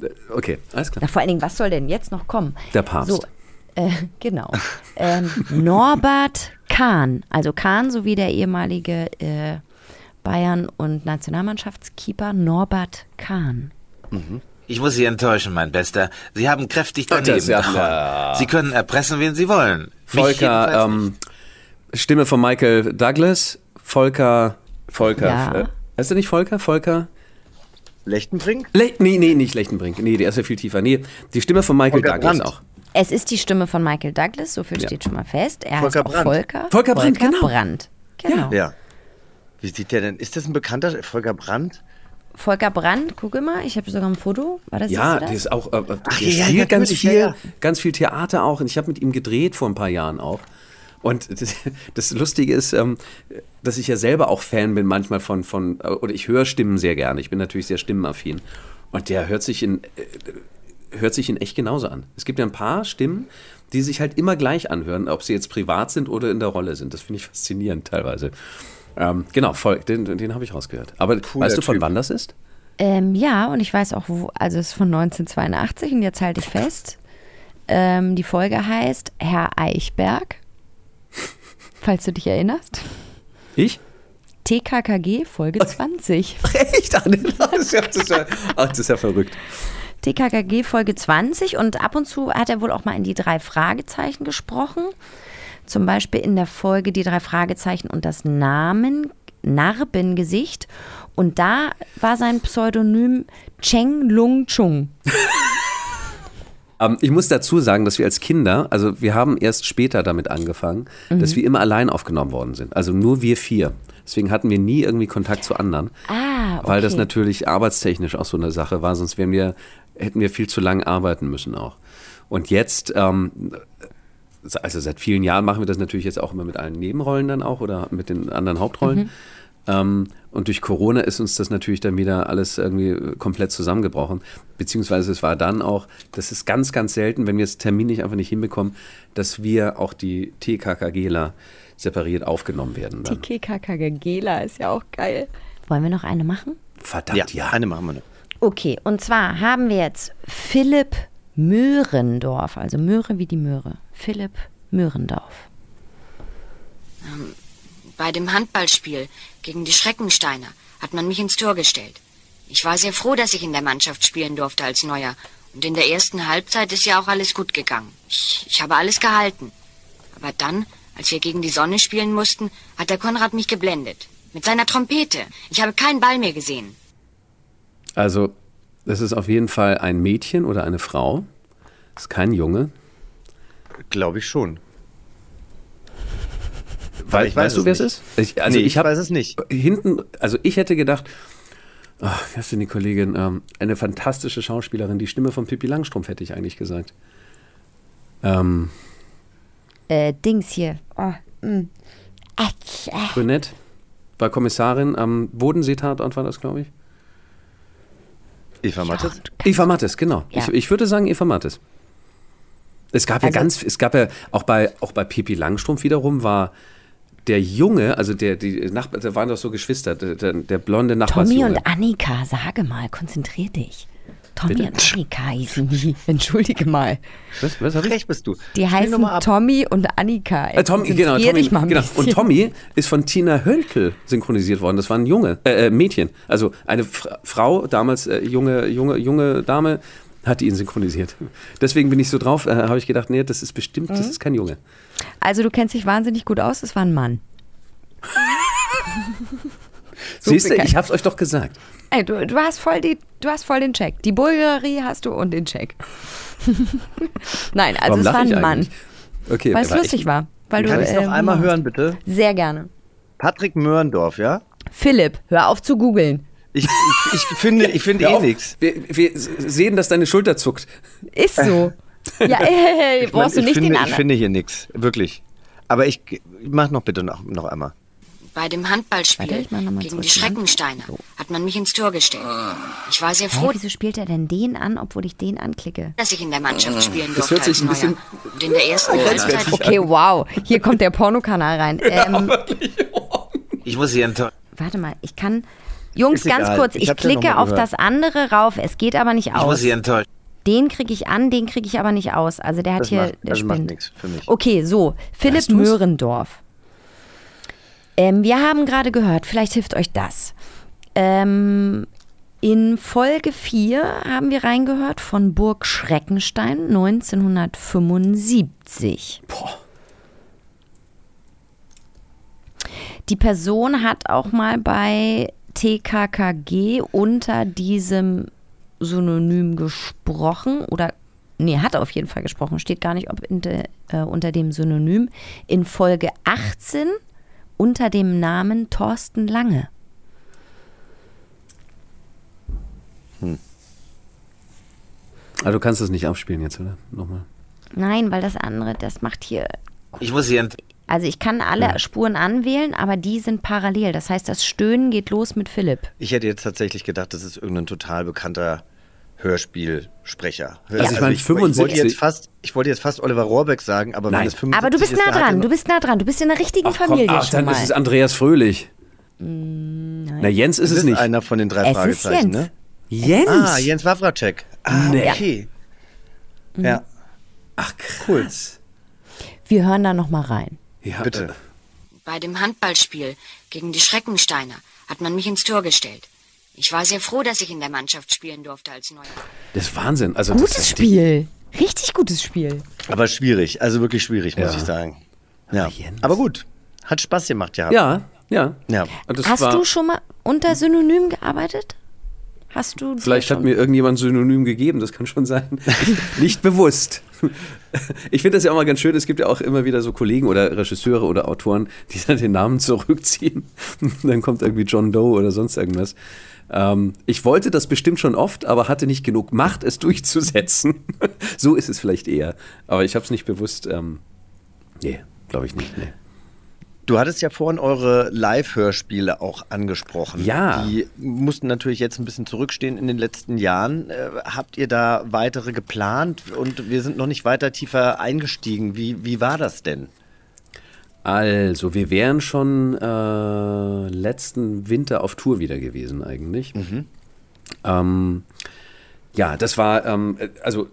Äh, Okay, alles klar. Na, vor allen Dingen, was soll denn jetzt noch kommen? Der Papst. So, äh, genau. ähm, Norbert Kahn. Also Kahn sowie der ehemalige äh, Bayern- und Nationalmannschaftskeeper Norbert Kahn. Ich muss Sie enttäuschen, mein Bester. Sie haben kräftig daneben ja-. Sie können erpressen, wen Sie wollen. Volker, ähm, Stimme von Michael Douglas. Volker, Volker. Ja. Äh, heißt er nicht Volker? Volker? Lechtenbrink? Le nee, nee, nicht Lechtenbrink. Nee, der ist ja viel tiefer. Nee, die Stimme von Michael Volker Douglas Brandt. auch. Es ist die Stimme von Michael Douglas, so viel Ja. steht schon mal fest. Er Volker heißt auch Brandt. Volker. Volker Brandt, genau. Brandt. Genau. Ja. Wie sieht der denn? Ist das ein bekannter Volker Brandt? Volker Brandt, guck mal, ich habe sogar ein Foto. War das, Ja, du der das? ist auch, äh, äh, der Ach, ja, ja, spielt ganz natürlich, viel, ja, ja. ganz viel Theater auch. Und ich habe mit ihm gedreht vor ein paar Jahren auch. Und das, das Lustige ist, ähm, dass ich ja selber auch Fan bin manchmal von, von, äh, oder ich höre Stimmen sehr gerne. Ich bin natürlich sehr stimmenaffin. Und der hört sich in, äh, hört sich in echt genauso an. Es gibt ja ein paar Stimmen, die sich halt immer gleich anhören, ob sie jetzt privat sind oder in der Rolle sind. Das finde ich faszinierend teilweise. Ähm, genau, voll, den, den habe ich rausgehört. Aber weißt du, von Typ. wann das ist? Ähm, ja, und ich weiß auch, wo, also es ist von 1982 und jetzt halte ich fest. Ähm, die Folge heißt Herr Eichberg, falls du dich erinnerst. Ich? TKKG Folge 20. Echt? Ach, Das ist ja, das ist ja, ach, das ist ja verrückt. TKKG Folge 20 und ab und zu hat er wohl auch mal in die drei Fragezeichen gesprochen. Zum Beispiel in der Folge Die drei Fragezeichen und das Namen Narbengesicht. Und da war sein Pseudonym Cheng Lung Chung. Ähm, ich muss dazu sagen, dass wir als Kinder, also wir haben erst später damit angefangen, Mhm. dass wir immer allein aufgenommen worden sind. Also nur wir vier. Deswegen hatten wir nie irgendwie Kontakt zu anderen. Ah, okay. Weil das natürlich arbeitstechnisch auch so eine Sache war, sonst wären wir, hätten wir viel zu lang arbeiten müssen auch. Und jetzt, ähm, also seit vielen Jahren machen wir das natürlich jetzt auch immer mit allen Nebenrollen dann auch oder mit den anderen Hauptrollen. Mhm. Ähm, und durch Corona ist uns das natürlich dann wieder alles irgendwie komplett zusammengebrochen. Beziehungsweise es war dann auch, das ist ganz, ganz selten, wenn wir es terminlich einfach nicht hinbekommen, dass wir auch die TKKGler separiert aufgenommen werden. Dann. TKKGela ist ja auch geil. Wollen wir noch eine machen? Verdammt, ja. Eine machen wir noch. Okay, und zwar haben wir jetzt Philipp Möhrendorf, also Möhre wie die Möhre. Philipp Möhrendorf. Bei dem Handballspiel gegen die Schreckensteiner hat man mich ins Tor gestellt. Ich war sehr froh, dass ich in der Mannschaft spielen durfte als Neuer. Und in der ersten Halbzeit ist ja auch alles gut gegangen. Ich, ich habe alles gehalten. Aber dann, als wir gegen die Sonne spielen mussten, hat der Konrad mich geblendet. Mit seiner Trompete. Ich habe keinen Ball mehr gesehen. Also, das ist auf jeden Fall ein Mädchen oder eine Frau. Das ist kein Junge. Glaube ich schon. Wei- ich weiß weißt du, es wer es ist? Ich, also Nee, ich, ich hab weiß es nicht. Hinten, also ich hätte gedacht, ach, wie heißt denn die Kollegin? Ähm, eine fantastische Schauspielerin, die Stimme von Pippi Langstrumpf, hätte ich eigentlich gesagt. Ähm, Äh, Dings hier. Oh, mm. Ach, äh. Brünett war Kommissarin am Bodenseetatort, war das, glaube ich. Eva Mattes? Eva Mattes, genau. Ja. Ich, ich würde sagen Eva Mattes. Es gab ja Also- ganz, es gab ja auch bei, auch bei Pippi Langstrumpf wiederum war der Junge, also der, die Nachbar, da waren doch so Geschwister, der, der, der blonde Tommy Nachbarsjunge. und Annika, sage mal, konzentrier dich. Tommy Bitte? und Annika hießen die. Entschuldige mal. Was, was hab ich? Frech bist du. Die Spiel heißen. Tommy und Annika. Äh, Tommy, genau, Tommy, dich mal ein genau. Und Tommy ist von Tina Hölkel synchronisiert worden. Das war ein Junge, äh, äh, Mädchen. Also eine Fra Frau, damals äh, junge, junge, junge Dame, hat ihn synchronisiert. Deswegen bin ich so drauf, äh, habe ich gedacht, nee, das ist bestimmt, das Mhm. ist kein Junge. Also du kennst dich wahnsinnig gut aus, es war ein Mann. Siehst du, ich hab's euch doch gesagt. Ey, du, du, hast voll die, du hast voll den Check. Die Bulgarie hast du und den Check. Nein, also Warum es war ich ein Mann. Okay, Weil es lustig ich- war. Weil Kann du, ich es noch ähm, einmal hören, bitte? Sehr gerne. Patrick Mörndorf, ja? Philipp, hör auf zu googeln. Ich, ich, ich finde, ich finde eh nichts. Wir, wir sehen, dass deine Schulter zuckt. Ist so. ja, ey, Ich, brauchst mein, du ich, nicht finde, den ich anderen. finde hier nichts. Wirklich. Aber ich mach noch bitte noch, noch einmal. Bei dem Warte, Handballspiel mal gegen zurück die dran. Schreckensteiner hat man mich ins Tor gestellt. Ich war sehr Hä, froh, wieso spielt er denn den an, obwohl ich den anklicke? dass ich in der Mannschaft spielen Das durfte hört sich ein bisschen-. Und in der ersten Halbzeit Okay, wow. Hier kommt der Pornokanal rein. Ähm, Ich muss Sie enttäuschen. warte mal, ich kann. Jungs, ganz kurz, Ich ich, klicke auf das andere rauf. Es geht aber nicht Ich muss aus. Sie enttäuschen. Den kriege ich an, den kriege ich aber nicht aus. Also der hat Das hier. macht, der das macht nichts für mich. Okay, so. Philipp Weißt du's? Möhrendorf. Ähm, wir haben gerade gehört, vielleicht hilft euch das. Ähm, in Folge 4 haben wir reingehört von Burg Schreckenstein 1975. Die Person hat auch mal bei TKKG unter diesem Synonym gesprochen oder nee, hat auf jeden Fall gesprochen, steht gar nicht, ob de, äh, unter dem Synonym in Folge 18 unter dem Namen Thorsten Lange. Aber du kannst das nicht abspielen jetzt, oder? Nochmal. Nein, weil das andere, das macht hier Ich muss enttäuschen. also ich kann alle Spuren anwählen, aber die sind parallel. Das heißt, das Stöhnen geht los mit Philipp. Ich hätte jetzt tatsächlich gedacht, das ist irgendein total bekannter Hörspielsprecher. Also ich meine, ich, wollte 75 jetzt fast, ich wollte jetzt fast Oliver Rohrbeck sagen, aber Nein. wenn es 75 Aber du bist ist, nah dran, du bist nah dran, du bist in der richtigen Ach komm, Familie ach, schon dann mal. ist es Andreas Fröhlich. Nein. Na, Jens ist es ist nicht. einer von den drei Es ist Fragezeichen, Jens. ne? Jens? Ah, Jens Wawracek. Ah, Nee. okay. Mhm. Ja, Ach, krass. Wir hören da noch mal rein. Ja, bitte. äh, bei dem Handballspiel gegen die Schreckensteiner hat man mich ins Tor gestellt. Ich war sehr froh, dass ich in der Mannschaft spielen durfte als Neuer. Das ist Wahnsinn. Also, Gutes das, Spiel. Richtig gutes Spiel. Aber schwierig, also wirklich schwierig, muss Ja. ich sagen. Ja. Jens. Aber gut, hat Spaß gemacht, ja. Ja, ja. Ja. Und das Hast war, du schon mal unter Synonym gearbeitet? Hast du. Vielleicht hat mir irgendjemand ein Synonym gegeben, das kann schon sein. Nicht bewusst. Ich finde das ja auch mal ganz schön. Es gibt ja auch immer wieder so Kollegen oder Regisseure oder Autoren, die dann den Namen zurückziehen. dann kommt irgendwie John Doe oder sonst irgendwas. Ähm, ich wollte das bestimmt schon oft, aber hatte nicht genug Macht, es durchzusetzen. so ist es vielleicht eher. Aber ich habe es nicht bewusst. Ähm, nee, glaube ich nicht. Nee. Du hattest ja vorhin eure Live-Hörspiele auch angesprochen. Ja. Die mussten natürlich jetzt ein bisschen zurückstehen in den letzten Jahren. Äh, habt ihr da weitere geplant? Und wir sind noch nicht weiter tiefer eingestiegen. Wie, wie war das denn? Also, wir wären schon äh, letzten Winter auf Tour wieder gewesen eigentlich. Mhm. Ähm, ja, das war, ähm, also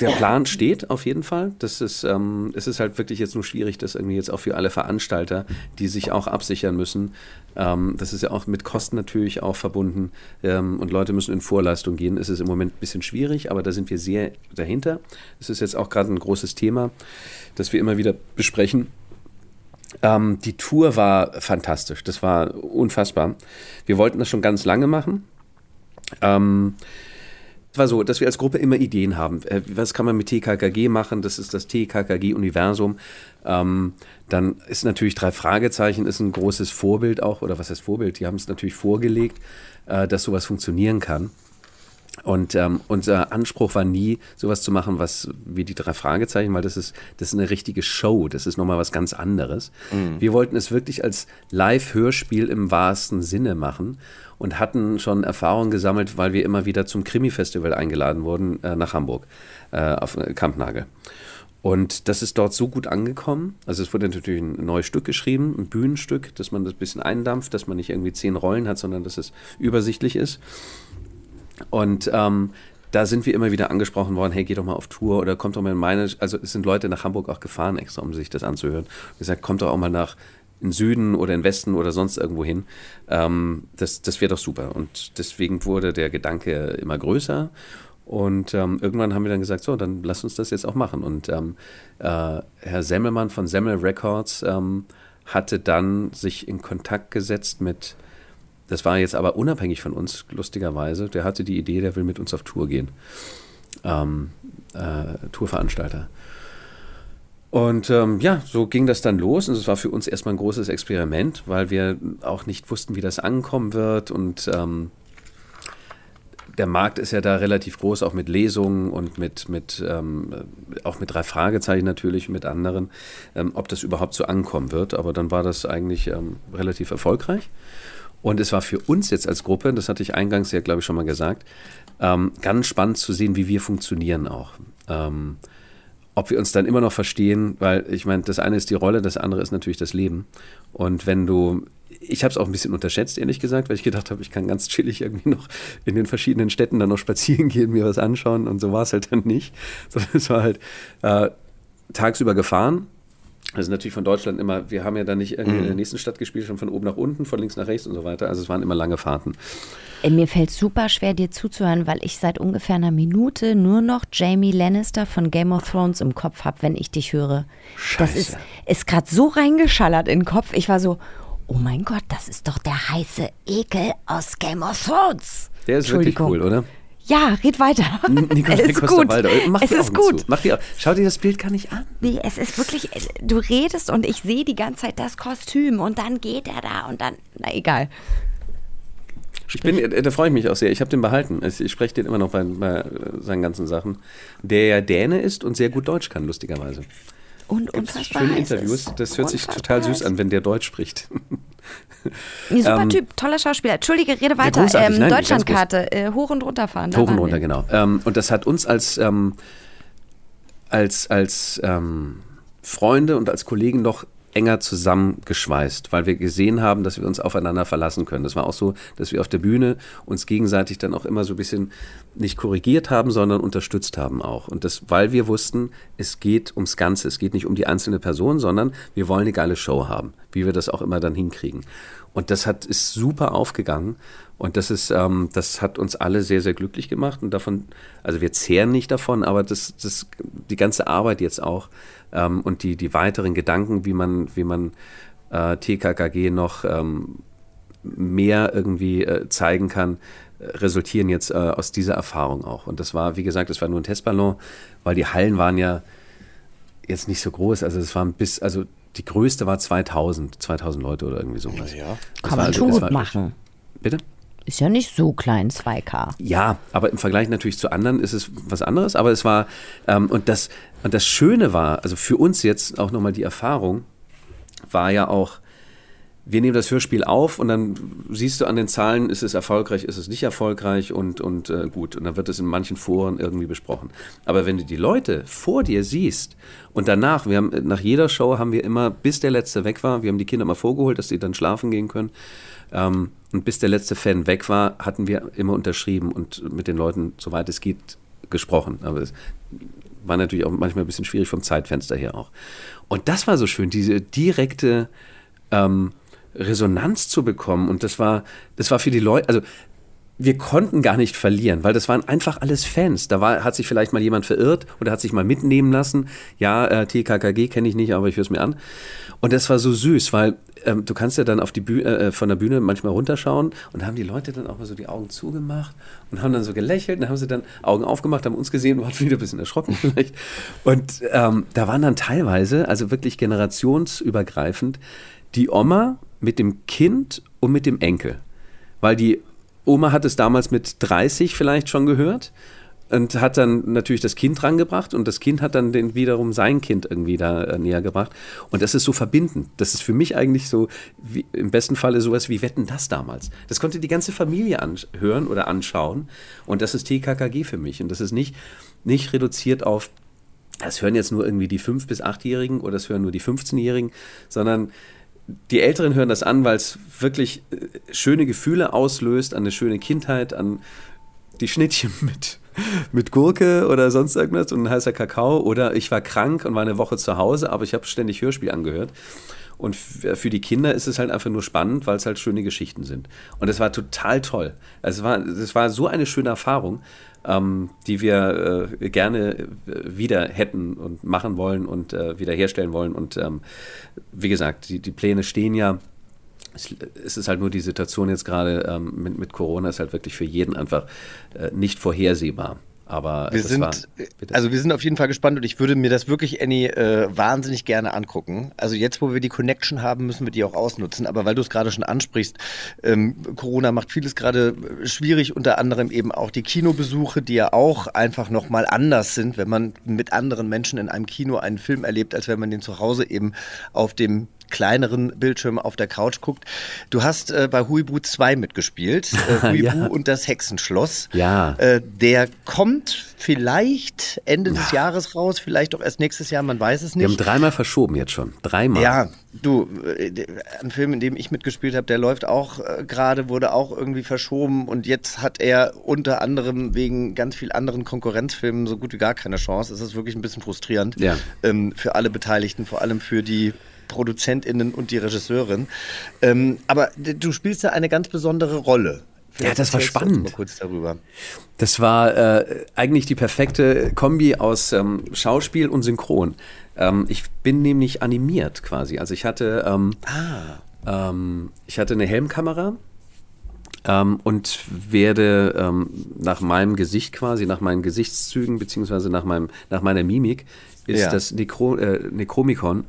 der Plan steht auf jeden Fall. Das ist, ähm, es ist halt wirklich jetzt nur schwierig, das irgendwie jetzt auch für alle Veranstalter, die sich auch absichern müssen. Ähm, das ist ja auch mit Kosten natürlich auch verbunden ähm, und Leute müssen in Vorleistung gehen. Es ist im Moment ein bisschen schwierig, aber da sind wir sehr dahinter. Es ist jetzt auch gerade ein großes Thema, das wir immer wieder besprechen. Ähm, die Tour war fantastisch. Das war unfassbar. Wir wollten das schon ganz lange machen. Ähm, es war so, dass wir als Gruppe immer Ideen haben. Äh, was kann man mit TKKG machen? Das ist das TKKG-Universum. Ähm, dann ist natürlich drei Fragezeichen ist ein großes Vorbild auch, oder was heißt Vorbild? Die haben es natürlich vorgelegt, äh, dass sowas funktionieren kann. Und ähm, unser Anspruch war nie, sowas zu machen, was wie die drei Fragezeichen, weil das ist, das ist eine richtige Show, das ist nochmal was ganz anderes. Mhm. Wir wollten es wirklich als Live-Hörspiel im wahrsten Sinne machen und hatten schon Erfahrungen gesammelt, weil wir immer wieder zum Krimi-Festival eingeladen wurden äh, nach Hamburg, äh, auf äh, Kampnagel. Und das ist dort so gut angekommen. Also es wurde natürlich ein neues Stück geschrieben, ein Bühnenstück, dass man das ein bisschen eindampft, dass man nicht irgendwie zehn Rollen hat, sondern dass es übersichtlich ist. Und ähm, da sind wir immer wieder angesprochen worden, hey, geh doch mal auf Tour oder kommt doch mal in meine, also es sind Leute nach Hamburg auch gefahren extra, um sich das anzuhören. Und gesagt, kommt doch auch mal nach in Süden oder in Westen oder sonst irgendwo hin. Ähm, das das wäre doch super. Und deswegen wurde der Gedanke immer größer. Und ähm, irgendwann haben wir dann gesagt, so, dann lass uns das jetzt auch machen. Und ähm, äh, Herr Semmelmann von Semmel Records ähm, hatte dann sich in Kontakt gesetzt mit das war jetzt aber unabhängig von uns, lustigerweise. Der hatte die Idee, der will mit uns auf Tour gehen. Ähm, äh, Tourveranstalter. Und ähm, ja, so ging das dann los. Und es war für uns erstmal ein großes Experiment, weil wir auch nicht wussten, wie das ankommen wird. Und ähm, der Markt ist ja da relativ groß, auch mit Lesungen und mit, mit ähm, auch mit drei Fragezeichen natürlich, mit anderen, ähm, ob das überhaupt so ankommen wird. Aber dann war das eigentlich ähm, relativ erfolgreich. Und es war für uns jetzt als Gruppe, das hatte ich eingangs ja, glaube ich, schon mal gesagt, ähm, ganz spannend zu sehen, wie wir funktionieren auch. Ähm, ob wir uns dann immer noch verstehen, weil ich meine, das eine ist die Rolle, das andere ist natürlich das Leben. Und wenn du, ich habe es auch ein bisschen unterschätzt, ehrlich gesagt, weil ich gedacht habe, ich kann ganz chillig irgendwie noch in den verschiedenen Städten dann noch spazieren gehen, mir was anschauen und so war es halt dann nicht. Sondern es war halt äh, tagsüber gefahren, also natürlich von Deutschland immer, wir haben ja dann nicht irgendwie in der nächsten Stadt gespielt, schon von oben nach unten, von links nach rechts und so weiter. Also es waren immer lange Fahrten. Ey, Mir fällt super schwer, dir zuzuhören, weil ich seit ungefähr einer Minute nur noch Jamie Lannister von Game of Thrones im Kopf habe, wenn ich dich höre. Das ist, ist gerade so reingeschallert in den Kopf. Ich war so, oh mein Gott, das ist doch der heiße Ekel aus Game of Thrones. Der ist wirklich cool, oder? Ja, red weiter. Nikolai es ist gut. Mach es die ist Augen gut. Mach die Au- Schau dir das Bild gar nicht an. Nee, es ist wirklich, du redest und ich sehe die ganze Zeit das Kostüm und dann geht er da und dann, na egal. Ich bin, äh, da freue ich mich auch sehr. Ich habe den behalten. Ich spreche den immer noch bei, bei äh, seinen ganzen Sachen. Der ja Däne ist und sehr gut Deutsch kann, lustigerweise. Und unfassbar schöne Interviews. Das hört sich total süß an, wenn der Deutsch spricht. Nee, super Ähm, Typ, toller Schauspieler. Entschuldige, rede weiter. großartig. ähm, ganz Deutschlandkarte, äh, hoch und runter fahren. Hoch und runter, wir. genau. Ähm, und das hat uns als, ähm, als, als ähm, Freunde und als Kollegen noch enger zusammengeschweißt, weil wir gesehen haben, dass wir uns aufeinander verlassen können. Das war auch so, dass wir auf der Bühne uns gegenseitig dann auch immer so ein bisschen nicht korrigiert haben, sondern unterstützt haben auch. Und das, weil wir wussten, es geht ums Ganze, es geht nicht um die einzelne Person, sondern wir wollen eine geile Show haben, wie wir das auch immer dann hinkriegen. Und das hat, ist super aufgegangen. Und das ist, ähm, das hat uns alle sehr, sehr glücklich gemacht. Und davon, also wir zehren nicht davon, aber das, das, die ganze Arbeit jetzt auch ähm, und die, die weiteren Gedanken, wie man, wie man äh, TKKG noch ähm, mehr irgendwie äh, zeigen kann, resultieren jetzt äh, aus dieser Erfahrung auch. Und das war, wie gesagt, das war nur ein Testballon, weil die Hallen waren ja jetzt nicht so groß. Also es waren bis, also die größte war 2000, 2000 Leute oder irgendwie sowas. Ja. Kann man schon gut machen. Bitte? Ist ja nicht so klein, 2K. Ja, aber im Vergleich natürlich zu anderen ist es was anderes. Aber es war, ähm, und, das, und das Schöne war, also für uns jetzt auch nochmal die Erfahrung, war ja auch, wir nehmen das Hörspiel auf und dann siehst du an den Zahlen, ist es erfolgreich, ist es nicht erfolgreich und, und äh, gut. Und dann wird es in manchen Foren irgendwie besprochen. Aber wenn du die Leute vor dir siehst und danach, wir haben nach jeder Show haben wir immer, bis der letzte weg war, wir haben die Kinder mal vorgeholt, dass sie dann schlafen gehen können. Ähm, und bis der letzte Fan weg war, hatten wir immer unterschrieben und mit den Leuten, soweit es geht, gesprochen. Aber es war natürlich auch manchmal ein bisschen schwierig vom Zeitfenster her auch. Und das war so schön, diese direkte ähm, Resonanz zu bekommen. Und das war, das war für die Leute, also wir konnten gar nicht verlieren, weil das waren einfach alles Fans. Da war, hat sich vielleicht mal jemand verirrt oder hat sich mal mitnehmen lassen. Ja, äh, TKKG kenne ich nicht, aber ich höre es mir an. Und das war so süß, weil ähm, du kannst ja dann auf die Bühne, äh, von der Bühne manchmal runterschauen und haben die Leute dann auch mal so die Augen zugemacht und haben dann so gelächelt und dann haben sie dann Augen aufgemacht, haben uns gesehen und waren wieder ein bisschen erschrocken vielleicht. Und ähm, da waren dann teilweise, also wirklich generationsübergreifend, die Oma mit dem Kind und mit dem Enkel. Weil die Oma hat es damals mit 30 vielleicht schon gehört und hat dann natürlich das Kind rangebracht und das Kind hat dann den wiederum sein Kind irgendwie da äh, näher gebracht. Und das ist so verbindend. Das ist für mich eigentlich so, wie, im besten Falle sowas wie Wetten das damals. Das konnte die ganze Familie anhören oder anschauen. Und das ist TKKG für mich. Und das ist nicht, nicht reduziert auf, das hören jetzt nur irgendwie die 5- bis 8-Jährigen oder das hören nur die 15-Jährigen, sondern die Älteren hören das an, weil es wirklich äh, schöne Gefühle auslöst, an eine schöne Kindheit, an die Schnittchen mit, mit Gurke oder sonst irgendwas und ein heißer Kakao. Oder ich war krank und war eine Woche zu Hause, aber ich habe ständig Hörspiel angehört. Und für die Kinder ist es halt einfach nur spannend, weil es halt schöne Geschichten sind. Und es war total toll. Es war, es war so eine schöne Erfahrung, ähm, die wir äh, gerne äh, wieder hätten und machen wollen und äh, wiederherstellen wollen. Und ähm, wie gesagt, die, die Pläne stehen ja es ist halt nur die Situation jetzt gerade ähm, mit, mit, Corona ist halt wirklich für jeden einfach äh, nicht vorhersehbar. Aber wir sind, war, also wir sind auf jeden Fall gespannt und ich würde mir das wirklich, Annie, äh, wahnsinnig gerne angucken. Also jetzt, wo wir die Connection haben, müssen wir die auch ausnutzen. Aber weil du es gerade schon ansprichst, ähm, Corona macht vieles gerade schwierig, unter anderem eben auch die Kinobesuche, die ja auch einfach nochmal anders sind, wenn man mit anderen Menschen in einem Kino einen Film erlebt, als wenn man den zu Hause eben auf dem kleineren Bildschirm auf der Couch guckt. Du hast äh, bei Huibu 2 mitgespielt, äh, Huibu ja. und das Hexenschloss. Ja. Äh, der kommt vielleicht Ende des Jahres raus, vielleicht auch erst nächstes Jahr, man weiß es nicht. Wir haben dreimal verschoben jetzt schon, dreimal. Ja, du, äh, ein Film, in dem ich mitgespielt habe, der läuft auch äh, gerade, wurde auch irgendwie verschoben und jetzt hat er unter anderem wegen ganz viel anderen Konkurrenzfilmen so gut wie gar keine Chance. Es ist wirklich ein bisschen frustrierend ja. ähm, für alle Beteiligten, vor allem für die ProduzentInnen und die Regisseurin. Ähm, aber du spielst da eine ganz besondere Rolle. Vielleicht ja, das war spannend. Mal kurz darüber. Das war äh, eigentlich die perfekte Kombi aus ähm, Schauspiel und Synchron. Ähm, ich bin nämlich animiert quasi. Also ich hatte, ähm, ah. Ähm, ich hatte eine Helmkamera ähm, und werde ähm, nach meinem Gesicht quasi, nach meinen Gesichtszügen beziehungsweise nach meinem, nach meiner Mimik ist ja. das Necro, äh, Necromicon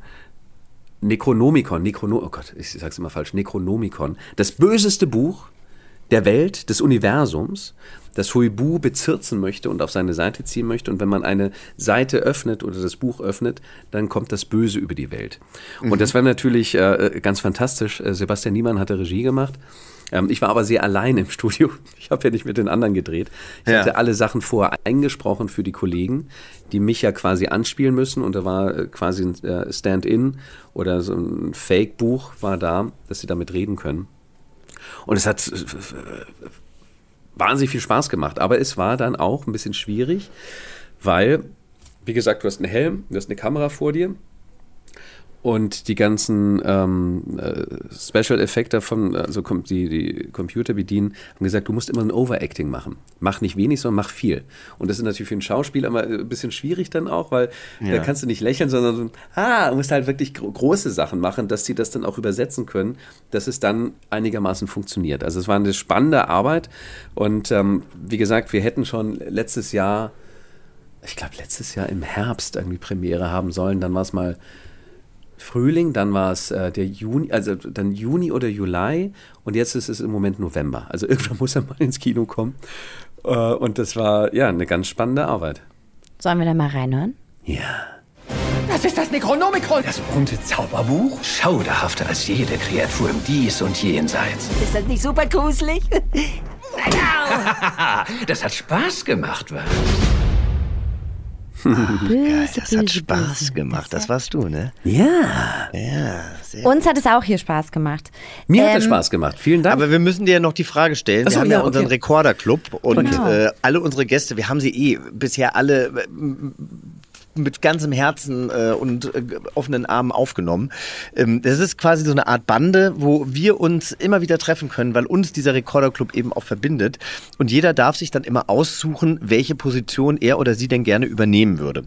Necronomicon, Necrono oh Gott, ich sag's immer falsch, Necronomicon, das böseste Buch der Welt, des Universums, das Huibu bezirzen möchte und auf seine Seite ziehen möchte. Und wenn man eine Seite öffnet oder das Buch öffnet, dann kommt das Böse über die Welt. Mhm. Und das war natürlich äh, ganz fantastisch. Äh, Sebastian Niemann hatte Regie gemacht. Ähm, ich war aber sehr allein im Studio. Ich habe ja nicht mit den anderen gedreht. Ich ja. hatte alle Sachen vorher eingesprochen für die Kollegen, die mich ja quasi anspielen müssen. Und da war äh, quasi ein äh, Stand-in oder so ein Fake-Buch war da, dass sie damit reden können. Und es hat äh, wahnsinnig viel Spaß gemacht. Aber es war dann auch ein bisschen schwierig, weil, wie gesagt, du hast einen Helm, du hast eine Kamera vor dir Und die ganzen ähm, äh, Special-Effekte von, also kom die, die Computer bedienen, haben gesagt, du musst immer ein Overacting machen. Mach nicht wenig, sondern mach viel. Und das ist natürlich für einen Schauspieler immer ein bisschen schwierig dann auch, weil Ja. da kannst du nicht lächeln, sondern so, ah, du musst halt wirklich gro große Sachen machen, dass sie das dann auch übersetzen können, dass es dann einigermaßen funktioniert. Also es war eine spannende Arbeit und ähm, wie gesagt, wir hätten schon letztes Jahr, ich glaube letztes Jahr im Herbst irgendwie Premiere haben sollen, dann war es mal Frühling, dann war es äh, der Juni, also dann Juni oder Juli und jetzt ist es im Moment November. Also irgendwann muss er mal ins Kino kommen. Äh, und das war ja eine ganz spannende Arbeit. Sollen wir da mal reinhören? Das ist das Necronomicon. Das bunte Zauberbuch. Schauderhafter als jede Kreatur im Dies und Jenseits. Ist das nicht super gruselig? das hat Spaß gemacht, was? Geil, das hat Spaß gemacht. Das warst du, ne? Ja. Ja, sehr Uns hat es auch hier Spaß gemacht. Mir hat es Ähm, Spaß gemacht. Vielen Dank. Aber wir müssen dir ja noch die Frage stellen. Ach so, wir haben ja, ja, unseren okay. Rekorderclub und Genau. äh, alle unsere Gäste, wir haben sie eh bisher alle äh, mit ganzem Herzen äh, und äh, offenen Armen aufgenommen. Ähm, das ist quasi so eine Art Bande, wo wir uns immer wieder treffen können, weil uns dieser Rekorderclub eben auch verbindet. Und jeder darf sich dann immer aussuchen, welche Position er oder sie denn gerne übernehmen würde.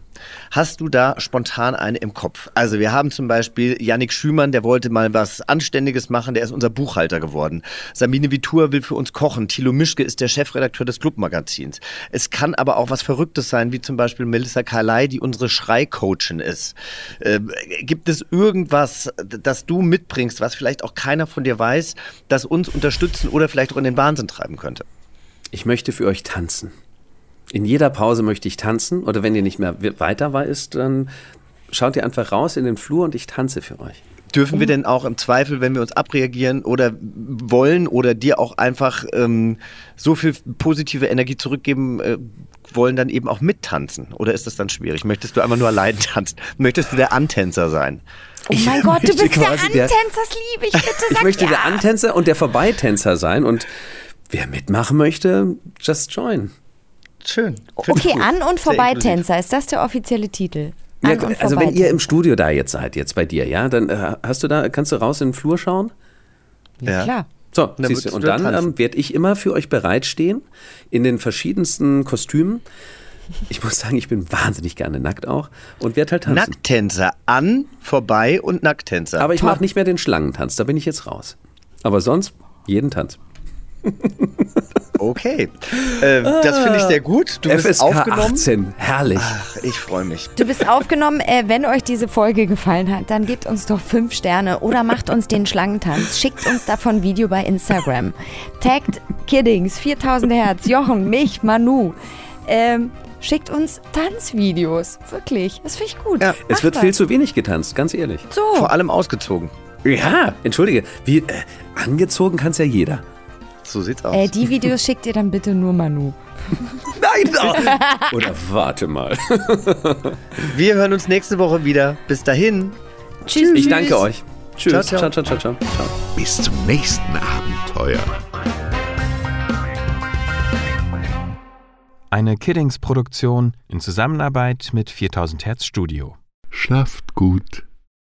Hast du da spontan eine im Kopf? Also wir haben zum Beispiel Yannick Schümann, der wollte mal was Anständiges machen, der ist unser Buchhalter geworden. Sabine Vitur will für uns kochen. Thilo Mischke ist der Chefredakteur des Clubmagazins. Es kann aber auch was Verrücktes sein, wie zum Beispiel Melissa Carley, die unsere Schreicoachin ist. Äh, gibt es irgendwas, das du mitbringst, was vielleicht auch keiner von dir weiß, das uns unterstützen oder vielleicht auch in den Wahnsinn treiben könnte? Ich möchte für euch tanzen. In jeder Pause möchte ich tanzen oder wenn ihr nicht mehr we- weiter weißt, dann schaut ihr einfach raus in den Flur und ich tanze für euch. Dürfen wir denn auch im Zweifel, wenn wir uns abreagieren oder wollen oder dir auch einfach ähm, so viel positive Energie zurückgeben äh, wollen, dann eben auch mittanzen? Oder ist das dann schwierig? Möchtest du einfach nur allein tanzen? Möchtest du der Antänzer sein? Oh mein Gott, du bist der quasi der- Antänzer, das liebe ich. Bitte Ich sag möchte ja. der Antänzer und der Vorbeitänzer sein und wer mitmachen möchte, just join. Schön. Okay, An- und Vorbeitänzer, ist das der offizielle Titel? An- Ja, und also wenn ihr im Studio da jetzt seid, jetzt bei dir, ja, dann äh, hast du da, kannst du raus in den Flur schauen? Ja, klar. So, dann siehst du, und da dann ähm, werde ich immer für euch bereitstehen in den verschiedensten Kostümen. Ich muss sagen, ich bin wahnsinnig gerne nackt auch und werde halt tanzen. Nacktänzer an, vorbei und Nacktänzer. Aber ich mache nicht mehr den Schlangentanz, da bin ich jetzt raus. Aber sonst jeden Tanz. Okay. Äh, das finde ich sehr gut. Du bist FSK aufgenommen. 18, herrlich. Ach, ich freue mich. Du bist aufgenommen. Äh, wenn euch diese Folge gefallen hat, dann gebt uns doch fünf Sterne oder macht uns den Schlangentanz. Schickt uns davon Video bei Instagram. Taggt Kiddings, 4000 Hertz, Jochen, mich, Manu. Ähm, schickt uns Tanzvideos. Wirklich. Das finde ich gut. Ja. Es wird das. viel zu wenig getanzt, ganz ehrlich. So. Vor allem ausgezogen. Ja, entschuldige, wie, äh, angezogen kann es ja jeder. So sieht's aus. Äh, die Videos schickt ihr dann bitte nur Manu. Nein! oh. Oder warte mal. Wir hören uns nächste Woche wieder. Bis dahin. Tschüss. Ich danke euch. Tschüss. Ciao, ciao. ciao, ciao, ciao. ciao. Bis zum nächsten Abenteuer. Eine Kiddings-Produktion in Zusammenarbeit mit 4000 Hertz Studio. Schlaft gut.